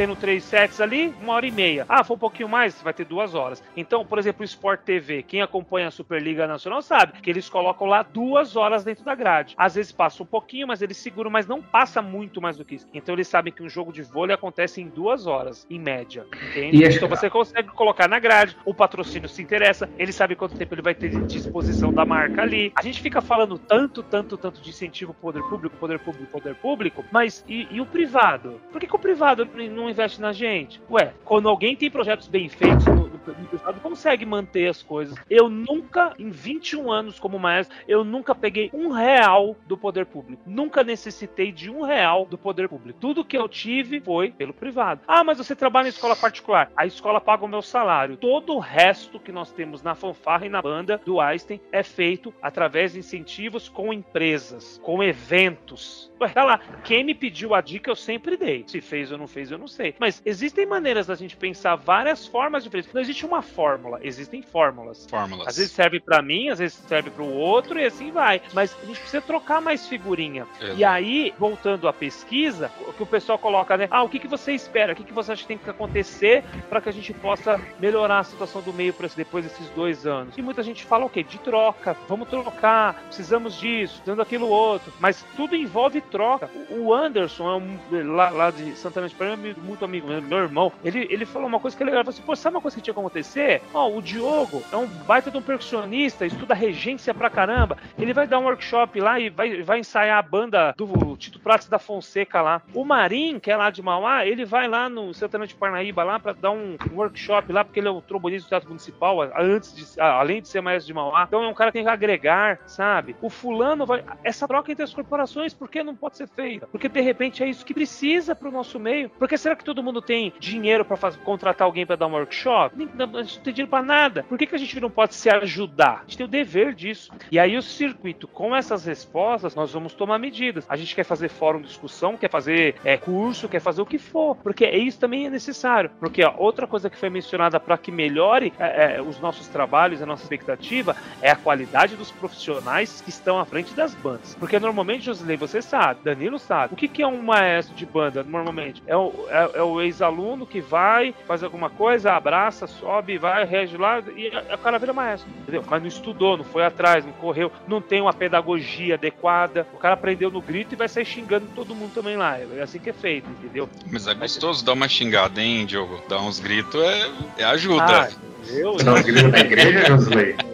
tendo três sets ali, uma hora e meia. Ah, foi um pouquinho mais, vai ter duas horas. Então, por exemplo, o Sport TV, quem acompanha a Superliga Nacional sabe que eles colocam lá duas horas dentro da grade. Às vezes passa um pouquinho, mas eles seguram, mas não passa muito mais do que isso. Então eles sabem que um jogo de vôlei acontece em duas horas, em média. Entende? Então você consegue colocar na grade, o patrocínio se interessa, ele sabe quanto tempo ele vai ter de disposição da marca ali. A gente fica falando tanto, tanto, tanto de incentivo poder público, poder público, poder público, mas e, e o privado? Por que, que, o privado não investe na gente? Ué, quando alguém tem projetos bem feitos no, no, no privado, consegue manter as coisas. Eu nunca, em 21 anos como maestro, eu nunca peguei um real do poder público. Nunca necessitei de um real do poder público. Tudo que eu tive foi pelo privado. Ah, mas você trabalha em escola particular. A escola paga o meu salário. Todo o resto que nós temos na fanfarra e na banda do Einstein é feito através de incentivos com empresas, com eventos. Ué, tá lá. Quem me pediu a dica, eu sempre dei. Se fez ou não fez, eu não sei. Mas existem maneiras da gente pensar várias formas diferentes. Não existe uma fórmula, existem fórmulas. Fórmulas. Às vezes serve para mim, às vezes serve para o outro e assim vai. Mas a gente precisa trocar mais figurinha. Exato. E aí, voltando à pesquisa, o que o pessoal coloca, né? Ah, o que, que você espera? O que, que você acha que tem que acontecer para que a gente possa melhorar a situação do meio depois desses dois anos? E muita gente fala, ok, de troca, vamos trocar, precisamos disso, dando aquilo outro. Mas tudo envolve troca. O Anderson, é um, lá, lá de Santana de Paraná, muito amigo meu, meu irmão, ele, ele falou uma coisa que é legal. Ele falou assim, pô, sabe uma coisa que tinha que acontecer? Ó, oh, o Diogo é um baita de um percussionista, estuda regência pra caramba. Ele vai dar um workshop lá e vai, vai ensaiar a banda do Tito Prates da Fonseca lá. O Marim, que é lá de Mauá, ele vai lá no Santana de Parnaíba lá para dar um workshop lá, porque ele é o trombonista do Teatro Municipal, antes de, além de ser maestro de Mauá. Então é um cara que tem que agregar, sabe? O fulano vai. Essa troca entre as corporações, por que não pode ser feita? Porque de repente é isso que precisa pro nosso meio. Porque será que todo mundo tem dinheiro para contratar alguém para dar um workshop? A gente não tem dinheiro para nada. Por que, que a gente não pode se ajudar? A gente tem o dever disso. E aí o circuito, com essas respostas, nós vamos tomar medidas. A gente quer fazer fórum de discussão, quer fazer é, curso, quer fazer o que for, porque isso também é necessário. Porque ó, outra coisa que foi mencionada para que melhore é, é, os nossos trabalhos, a nossa expectativa, é a qualidade dos profissionais que estão à frente das bandas. Porque normalmente, Josilei, você sabe, Danilo sabe, o que, que é um maestro de banda normalmente? É o, é, é o ex-aluno que vai, faz alguma coisa, abraça, sobe, vai, rege lá e o cara vira maestro, entendeu? Mas não estudou, não foi atrás, não correu, não tem uma pedagogia adequada, o cara aprendeu no grito e vai sair xingando todo mundo também lá. É assim que é feito, entendeu? Mas é gostoso dar uma xingada, hein, Diogo? Dar uns gritos é, é ajuda. Ah, eu, Você dá uns gritos na igreja, Josley?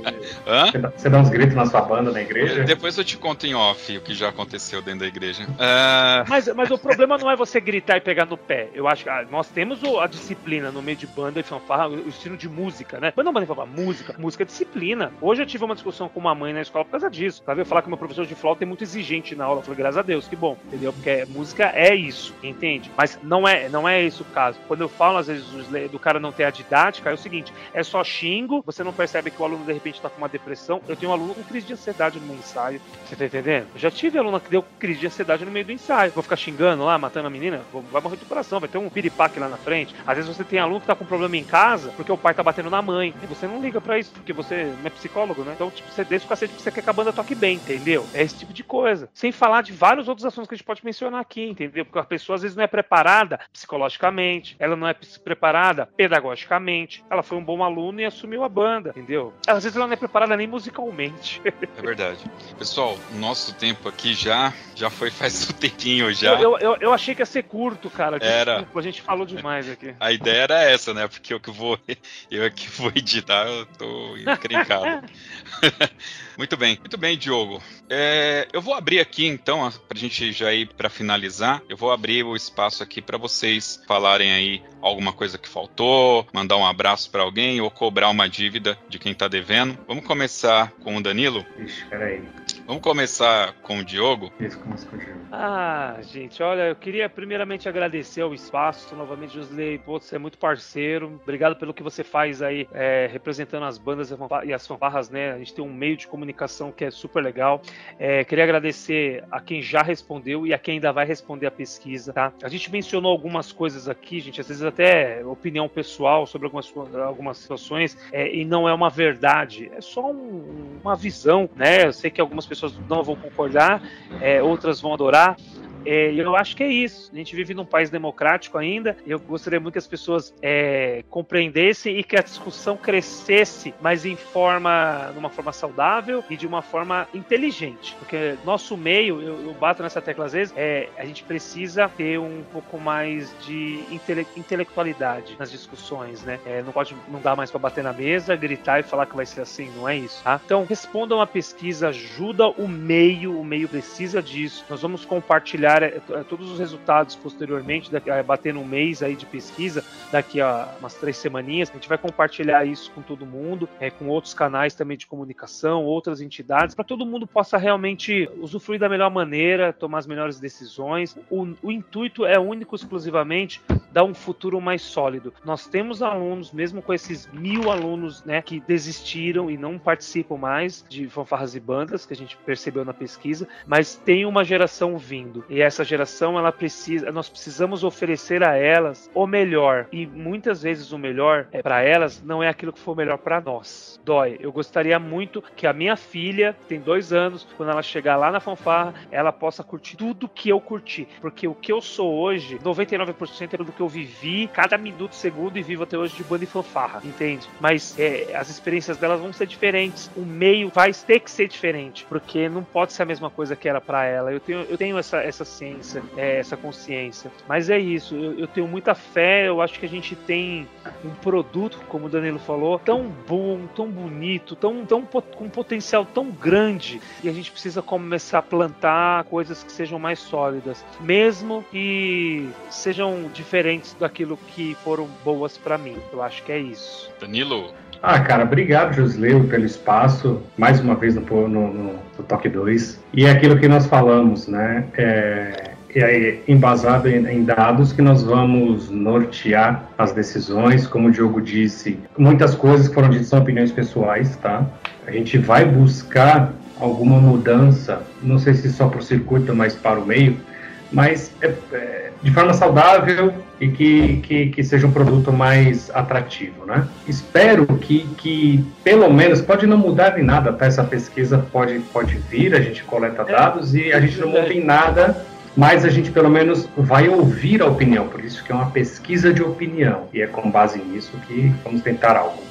Hã? Você dá, você dá uns gritos na sua banda na igreja? Depois eu te conto em off o que já aconteceu dentro da igreja. Uh... Mas, mas o problema não é você gritar e pegar no pé. Eu acho que ah, nós temos a disciplina no meio de banda e fanfarra, o estilo de música, né? Mas não podem falar música, música é disciplina. Hoje eu tive uma discussão com uma mãe na escola por causa disso. Tá vendo? Falar que meu professor de flauta é muito exigente na aula. Eu falei, graças a Deus, que bom, entendeu? Porque música é isso, entende? Mas não é, não é esse o caso. Quando eu falo, às vezes, do cara não ter a didática, é o seguinte: é só xingo, você não percebe que o aluno de repente tá com uma depressão. Eu tenho um aluno com crise de ansiedade no meu ensaio. Você tá entendendo? Eu já tive aluno que deu crise de ansiedade no meio do ensaio. Vou ficar xingando lá, matando a menina, vai morrer do coração, vai ter um piripaque lá na frente. Às vezes você tem aluno que tá com problema em casa porque o pai tá batendo na mãe. E você não liga para isso, porque você não é psicólogo, né? Então, tipo, você deixa o cacete porque você quer que a banda toque bem, entendeu? É esse tipo de coisa. Sem falar de vários outros assuntos que a gente pode mencionar aqui, entendeu? Porque a pessoa às vezes não é preparada psicologicamente, ela não é preparada pedagogicamente, ela foi um bom aluno e assumiu a banda, entendeu? Às vezes ela não é preparada nem musicalmente. É verdade. Pessoal, nosso tempo aqui já já foi faz um tempinho já. Eu, eu, eu achei que ia ser curto, cara. Era. Desculpa, a gente falou demais aqui. A ideia era essa, né? Porque eu que vou eu que vou editar, eu tô encrencado. muito bem, muito bem, Diogo. É, eu vou abrir aqui então, pra gente já ir para finalizar, eu vou abrir o espaço aqui para vocês falarem aí alguma coisa que faltou, mandar um abraço para alguém ou cobrar uma dívida de quem tá devendo. Vamos começar com o Danilo? Ixi, peraí. Vamos começar com o Diogo? Isso, começa com o Diogo. Ah, gente, olha, eu queria primeiramente agradecer o espaço, novamente, Josley, pô, você é muito parceiro, obrigado pelo que você faz aí, é, representando as bandas e as fanfarras, né, a gente tem um meio de comunicação que é super legal, é, queria agradecer a quem já respondeu e a quem ainda vai responder a pesquisa, tá? A gente mencionou algumas coisas aqui, gente, às vezes até opinião pessoal sobre algumas, algumas situações, é, e não é uma verdade, é só um, uma visão, né, eu sei que algumas pessoas pessoas não vão concordar, é, outras vão adorar, é, eu acho que é isso. A gente vive num país democrático ainda. Eu gostaria muito que as pessoas é, compreendessem e que a discussão crescesse, mas em forma, numa forma saudável e de uma forma inteligente. Porque nosso meio, eu, eu bato nessa tecla às vezes, é, a gente precisa ter um pouco mais de intele intelectualidade nas discussões, né? É, não pode, não dá mais para bater na mesa, gritar e falar que vai ser assim, não é isso, tá? Então, respondam a pesquisa, ajuda o meio, o meio precisa disso. Nós vamos compartilhar é, é, todos os resultados posteriormente, daqui, é, bater um mês aí de pesquisa, daqui a umas três semaninhas, a gente vai compartilhar isso com todo mundo, é, com outros canais também de comunicação, outras entidades, para todo mundo possa realmente usufruir da melhor maneira, tomar as melhores decisões. O, o intuito é único exclusivamente dar um futuro mais sólido. Nós temos alunos, mesmo com esses mil alunos, né, que desistiram e não participam mais de fanfarras e bandas, que a gente percebeu na pesquisa, mas tem uma geração vindo. E essa geração, ela precisa, nós precisamos oferecer a elas o melhor. E muitas vezes o melhor é para elas não é aquilo que for melhor para nós. Dói. Eu gostaria muito que a minha filha, que tem dois anos, quando ela chegar lá na fanfarra, ela possa curtir tudo que eu curti. Porque o que eu sou hoje, 99% é do que eu vivi cada minuto, segundo e vivo até hoje de banda e fanfarra, entende? Mas é, as experiências delas vão ser diferentes. O meio vai ter que ser diferente, porque não pode ser a mesma coisa que era para ela. Eu tenho, eu tenho essa, essa ciência, é, essa consciência. Mas é isso, eu, eu tenho muita fé, eu acho que a gente tem um produto, como o Danilo falou, tão bom, tão bonito, tão, tão com um potencial tão grande, e a gente precisa começar a plantar coisas que sejam mais sólidas, mesmo que sejam diferentes daquilo que foram boas para mim. Eu acho que é isso. Danilo, ah, cara, obrigado, Josleu, pelo espaço, mais uma vez no, no, no, no Toque 2. E é aquilo que nós falamos, né? É, é embasado em, em, dados que nós vamos nortear as decisões. Como o Diogo disse, muitas coisas que foram ditas são opiniões pessoais, tá? A gente vai buscar alguma mudança, não sei se só para o circuito, mas para o meio, mas é, é, de forma saudável e que, que, que, seja um produto mais atrativo, né? Espero que, que, pelo menos, pode não mudar em nada, tá? Essa pesquisa pode, pode vir, a gente coleta é, dados e a gente não muda em nada, mas a gente pelo menos vai ouvir a opinião, por isso que é uma pesquisa de opinião, e é com base nisso que vamos tentar algo.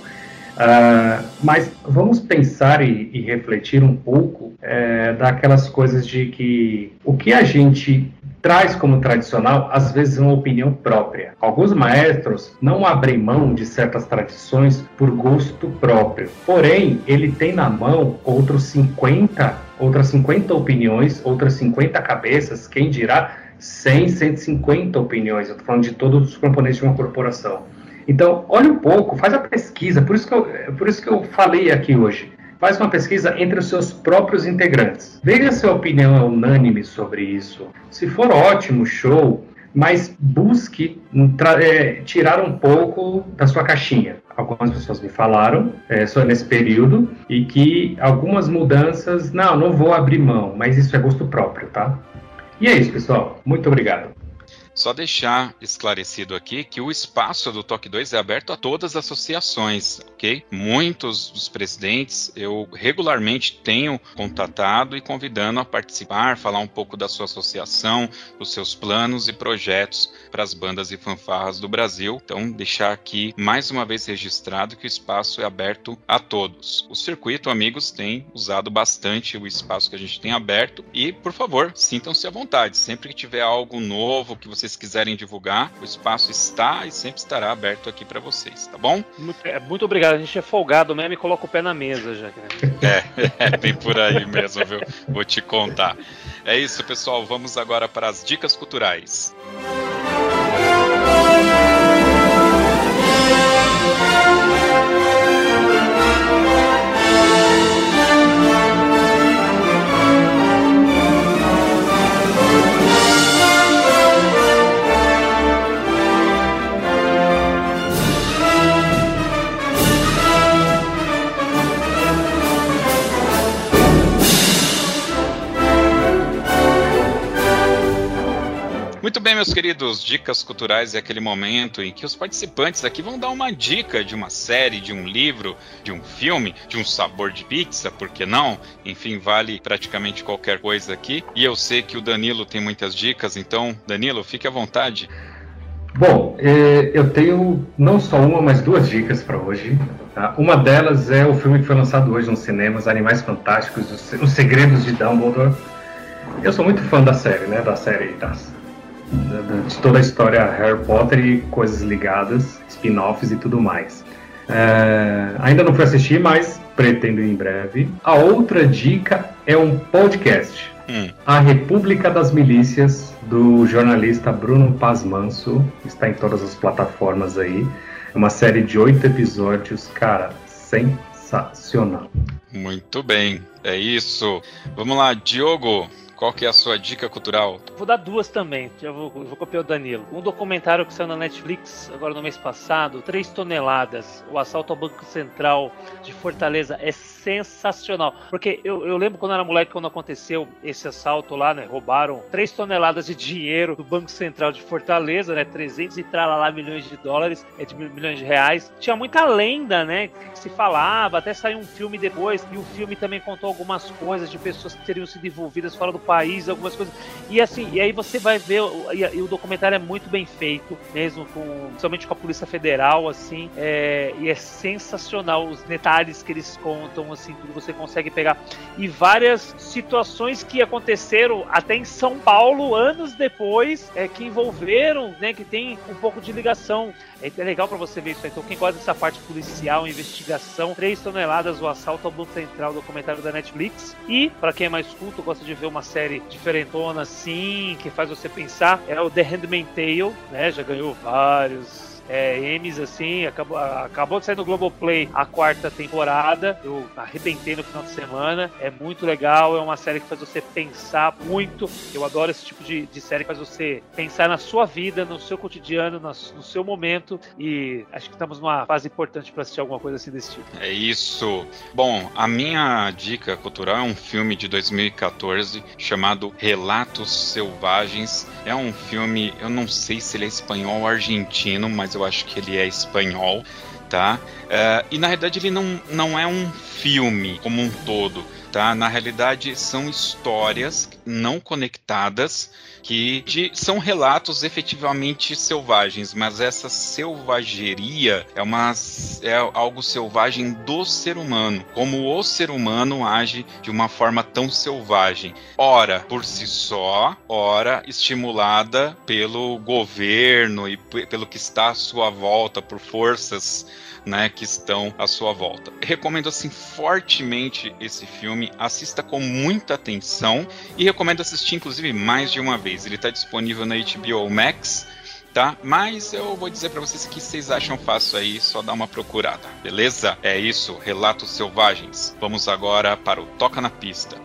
Uh, mas vamos pensar e, e refletir um pouco é, daquelas coisas de que o que a gente traz como tradicional, às vezes, uma opinião própria. Alguns maestros não abrem mão de certas tradições por gosto próprio. Porém, ele tem na mão outros 50, outras 50 opiniões, outras 50 cabeças, quem dirá 100, 150 opiniões. Eu estou falando de todos os componentes de uma corporação. Então, olha um pouco, faz a pesquisa. Por isso que eu, por isso que eu falei aqui hoje faz uma pesquisa entre os seus próprios integrantes. Veja se a opinião é unânime sobre isso. Se for ótimo, show, mas busque é, tirar um pouco da sua caixinha. Algumas pessoas me falaram é, só nesse período e que algumas mudanças, não, não vou abrir mão, mas isso é gosto próprio, tá? E é isso, pessoal. Muito obrigado. Só deixar esclarecido aqui que o espaço do Toque 2 é aberto a todas as associações, ok? Muitos dos presidentes eu regularmente tenho contatado e convidando a participar, falar um pouco da sua associação, dos seus planos e projetos para as bandas e fanfarras do Brasil. Então, deixar aqui mais uma vez registrado que o espaço é aberto a todos. O circuito, amigos, tem usado bastante o espaço que a gente tem aberto e, por favor, sintam-se à vontade. Sempre que tiver algo novo que vocês quiserem divulgar, o espaço está e sempre estará aberto aqui para vocês, tá bom? Muito, é, muito, obrigado. A gente é folgado mesmo e coloca o pé na mesa já. É, é bem por aí mesmo, viu? Vou te contar. É isso, pessoal. Vamos agora para as dicas culturais. Muito bem, meus queridos, dicas culturais é aquele momento em que os participantes aqui vão dar uma dica de uma série, de um livro, de um filme, de um sabor de pizza, por que não? Enfim, vale praticamente qualquer coisa aqui. E eu sei que o Danilo tem muitas dicas, então, Danilo, fique à vontade. Bom, eh, eu tenho não só uma, mas duas dicas para hoje. Tá? Uma delas é o filme que foi lançado hoje nos cinemas, Animais Fantásticos, Os Segredos de Dumbledore. Eu sou muito fã da série, né? Da série das, de toda a história Harry Potter e coisas ligadas, spin-offs e tudo mais. É, ainda não fui assistir, mas pretendo em breve. A outra dica é um podcast. Hum. A República das Milícias, do jornalista Bruno Paz Manso, está em todas as plataformas aí. É uma série de oito episódios, cara, sensacional. Muito bem, é isso. Vamos lá, Diogo. Qual que é a sua dica cultural? Vou dar duas também, já vou, vou copiar o Danilo. Um documentário que saiu na Netflix agora no mês passado, 3 toneladas, o assalto ao Banco Central de Fortaleza é sensacional. Porque eu, eu lembro quando era moleque, quando aconteceu esse assalto lá, né? Roubaram 3 toneladas de dinheiro do Banco Central de Fortaleza, né? 300 e tralala milhões de dólares, é de milhões de reais. Tinha muita lenda, né? Que se falava, até saiu um filme depois, e o filme também contou algumas coisas de pessoas que teriam sido envolvidas fora do país, algumas coisas. E assim, e aí você vai ver, e, e o documentário é muito bem feito, mesmo com, principalmente com a Polícia Federal, assim, é, e é sensacional os detalhes que eles contam, assim, tudo você consegue pegar. E várias situações que aconteceram até em São Paulo, anos depois, é, que envolveram, né, que tem um pouco de ligação. É, é legal para você ver isso aí. Então, quem gosta dessa parte policial, investigação, 3 toneladas, o assalto ao Banco Central, documentário da Netflix. E, para quem é mais culto, gosta de ver uma série diferentona assim, que faz você pensar, é o The Handmaid's Tale, né? Já ganhou vários é, M's, assim, acabou, acabou de sair no Globoplay a quarta temporada. Eu arrebentei no final de semana. É muito legal, é uma série que faz você pensar muito. Eu adoro esse tipo de, de série que faz você pensar na sua vida, no seu cotidiano, no, no seu momento. E acho que estamos numa fase importante para assistir alguma coisa assim desse tipo. É isso. Bom, a minha dica cultural é um filme de 2014 chamado Relatos Selvagens. É um filme, eu não sei se ele é espanhol ou argentino, mas eu acho que ele é espanhol, tá? Uh, e na realidade ele não, não é um filme como um todo, tá? Na realidade são histórias não conectadas que de, são relatos efetivamente selvagens, mas essa selvageria é, uma, é algo selvagem do ser humano, como o ser humano age de uma forma tão selvagem, ora por si só, ora estimulada pelo governo e pelo que está à sua volta, por forças né, que estão à sua volta. Recomendo assim fortemente esse filme, assista com muita atenção e recomendo assistir inclusive mais de uma vez. Ele está disponível na HBO Max. Tá? Mas eu vou dizer para vocês que vocês acham fácil aí, só dar uma procurada, beleza? É isso, Relatos Selvagens. Vamos agora para o Toca na Pista.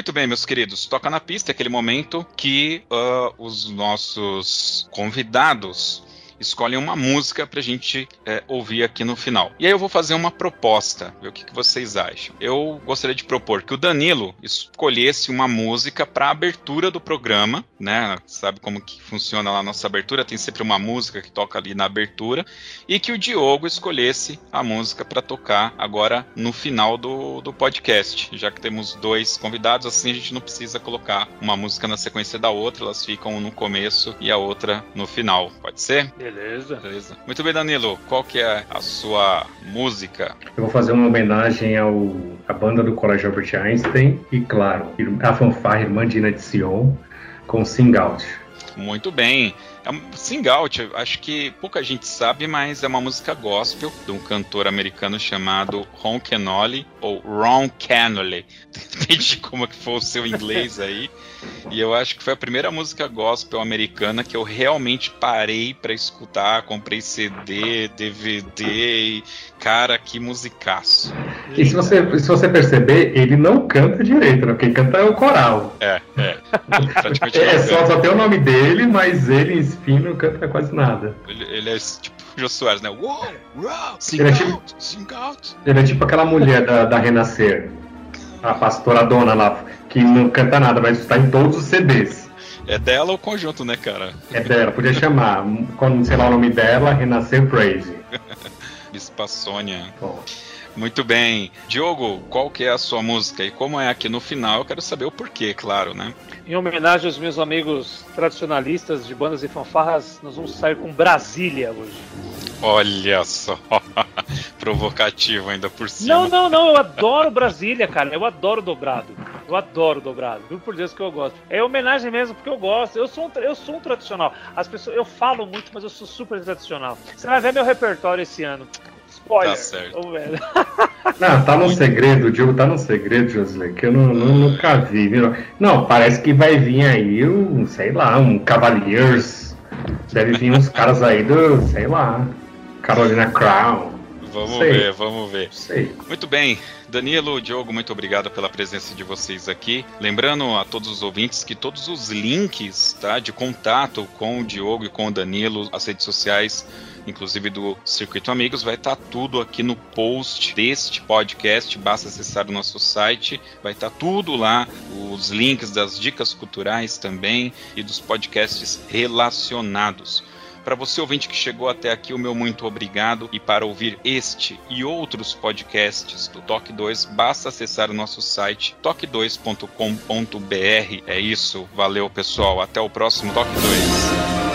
Muito bem, meus queridos, toca na pista aquele momento que uh, os nossos convidados escolhem uma música pra gente é, ouvir aqui no final. E aí eu vou fazer uma proposta, ver o que, que vocês acham. Eu gostaria de propor que o Danilo escolhesse uma música para abertura do programa, né? Sabe como que funciona lá a nossa abertura? Tem sempre uma música que toca ali na abertura. E que o Diogo escolhesse a música para tocar agora no final do, do podcast. Já que temos dois convidados, assim a gente não precisa colocar uma música na sequência da outra, elas ficam no começo e a outra no final. Pode ser? Beleza. Beleza. Muito bem, Danilo. Qual que é a sua música? Eu vou fazer uma homenagem ao a banda do Colégio Albert Einstein e, claro, a fanfarra Irmã Dina de Sion com Sing Out. Muito bem. É Sing Out, acho que pouca gente sabe, mas é uma música gospel de um cantor americano chamado Ron Canoli ou Ron Canoli, depende de como que for o seu inglês aí. E eu acho que foi a primeira música gospel americana que eu realmente parei para escutar, comprei CD, DVD e cara, que musicaço. E se você, se você perceber, ele não canta direito, né? Quem canta é o coral. É, é. Praticamente é, só, só tem o nome dele, mas ele em si não canta quase nada. Ele, ele é tipo Jô Soares, né? Uou, uou, sing Ele é out, tipo- sing out. Ele é tipo aquela mulher da, da Renascer, a pastora dona lá, que não canta nada, mas está em todos os CDs. É dela o conjunto, né, cara? É dela, podia chamar, quando sei lá o nome dela, Renascer Praise. Bispa Sônia. Bom, Muito bem. Diogo, qual que é a sua música? E como é aqui no final, eu quero saber o porquê, claro, né? Em homenagem aos meus amigos tradicionalistas de bandas e fanfarras, nós vamos sair com Brasília hoje. Olha só. Provocativo ainda por cima. Não, não, não, eu adoro Brasília, cara. Eu adoro dobrado. Eu adoro dobrado. Juro por Deus que eu gosto. É homenagem mesmo, porque eu gosto. Eu sou um, eu sou um tradicional. As pessoas, eu falo muito, mas eu sou super tradicional. Você vai ver meu repertório esse ano. Spoiler. Tá certo. Não, tá no segredo, o Diogo tá no segredo, Josley, que eu não, não- nunca vi, viu? Não, parece que vai vir aí um, sei lá, um Cavaliers. Deve vir uns caras aí do, sei lá, Carolina Crown. Vamos Sei. ver, vamos ver. Sei. Muito bem, Danilo, Diogo, muito obrigado pela presença de vocês aqui. Lembrando a todos os ouvintes que todos os links tá, de contato com o Diogo e com o Danilo, as redes sociais, inclusive do Circuito Amigos, vai estar tudo aqui no post deste podcast. Basta acessar o nosso site, vai estar tudo lá, os links das dicas culturais também e dos podcasts relacionados. Para você ouvinte que chegou até aqui, o meu muito obrigado. E para ouvir este e outros podcasts do Toque 2, basta acessar o nosso site toque2.com.br. É isso, valeu pessoal, até o próximo Toque 2.